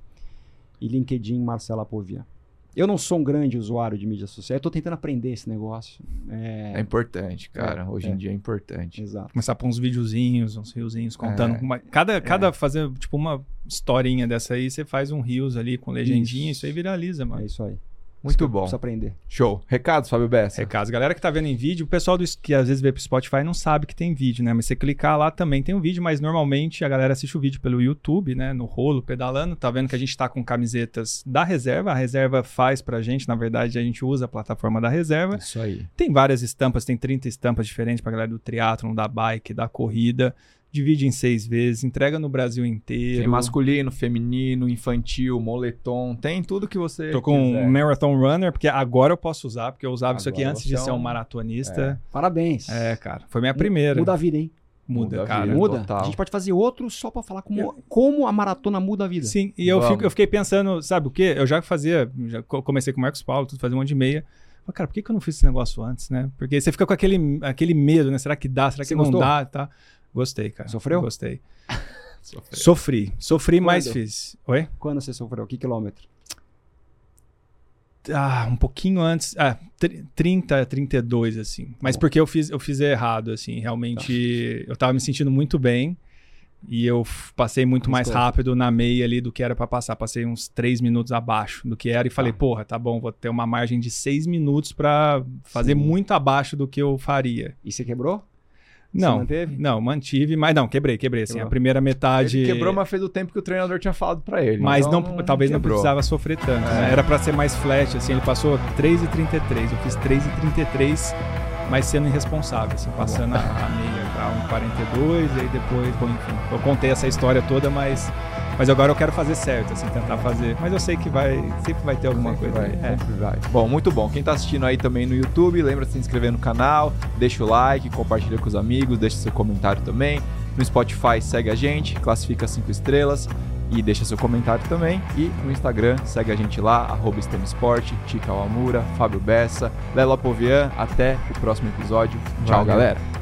e LinkedIn Marcela Povia. Eu não sou um grande usuário de mídias sociais, eu tô tentando aprender esse negócio. É, é importante, cara. É, Hoje é. em dia é importante. Exato. Começar a pôr uns videozinhos, uns riozinhos contando. Uma, cada, cada fazer, tipo, uma historinha dessa aí, você faz um rios ali com legendinha, isso, isso aí viraliza, mano. É isso aí. Muito bom. Precisa aprender. Show. Recados, Fábio Bessa? Recados. Galera que tá vendo em vídeo, o pessoal do, que às vezes vê pro Spotify não sabe que tem vídeo, né? Mas você clicar lá também tem um vídeo, mas normalmente a galera assiste o vídeo pelo YouTube, né? No rolo, pedalando. Tá vendo que a gente tá com camisetas da reserva. A reserva faz pra gente, na verdade, a gente usa a plataforma da reserva. Isso aí. Tem várias estampas, tem 30 estampas diferentes pra galera do triatlon, da bike, da corrida divide em seis vezes, entrega no Brasil inteiro. Tem masculino, feminino, infantil, moletom, tem tudo que você. Tô com quiser. um Marathon Runner, porque agora eu posso usar, porque eu usava agora isso aqui antes de ser um maratonista. É. Parabéns. É, cara. Foi minha primeira. Muda a vida, hein? Muda, muda cara. Vida, muda. Total. A gente pode fazer outro só para falar como, eu... como a maratona muda a vida. Sim, e eu, fico, eu fiquei pensando, sabe o quê? Eu já fazia, já comecei com o Marcos Paulo, tudo fazia um monte de meia. Mas, cara, por que, que eu não fiz esse negócio antes, né? Porque você fica com aquele, aquele medo, né? Será que dá? Será que você não gostou? dá? Tá? Gostei, cara. Sofreu? Gostei. <laughs> Sofri. Sofri, Quando? mas fiz. Oi? Quando você sofreu? Que quilômetro? Ah, um pouquinho antes. Ah, 30, 32, assim. Mas Bom. porque eu fiz, eu fiz errado, assim. Realmente, tá. eu tava me sentindo muito bem. E eu passei muito mais rápido na meia ali do que era para passar. Passei uns 3 minutos abaixo do que era e falei, ah. porra, tá bom, vou ter uma margem de 6 minutos para fazer Sim. muito abaixo do que eu faria. E você quebrou? Não, manteve? Não, mantive, mas não, quebrei, quebrei. Assim, a primeira metade. Ele quebrou, mas fez o tempo que o treinador tinha falado para ele. Mas então não, talvez quebrou. não precisava sofrer tanto. Né? É. Né? Era para ser mais flat, assim. Ele passou 3,33. Eu fiz 3,33, mas sendo irresponsável, assim, passando a, a meia para 1,42. E aí depois, bom, enfim. Eu contei essa história toda, mas mas agora eu quero fazer certo, assim, tentar fazer. Mas eu sei que vai, sempre vai ter alguma sempre coisa. Vai, é. Sempre vai. Bom, muito bom. Quem tá assistindo aí também no YouTube, lembra de se inscrever no canal, deixa o like, compartilha com os amigos, deixa seu comentário também. No Spotify segue a gente, classifica cinco estrelas e deixa seu comentário também. E no Instagram, segue a gente lá, arroba Esporte, Tica Almura, Fábio Bessa, Lela Povian. Até o próximo episódio. Tchau, Valeu. galera.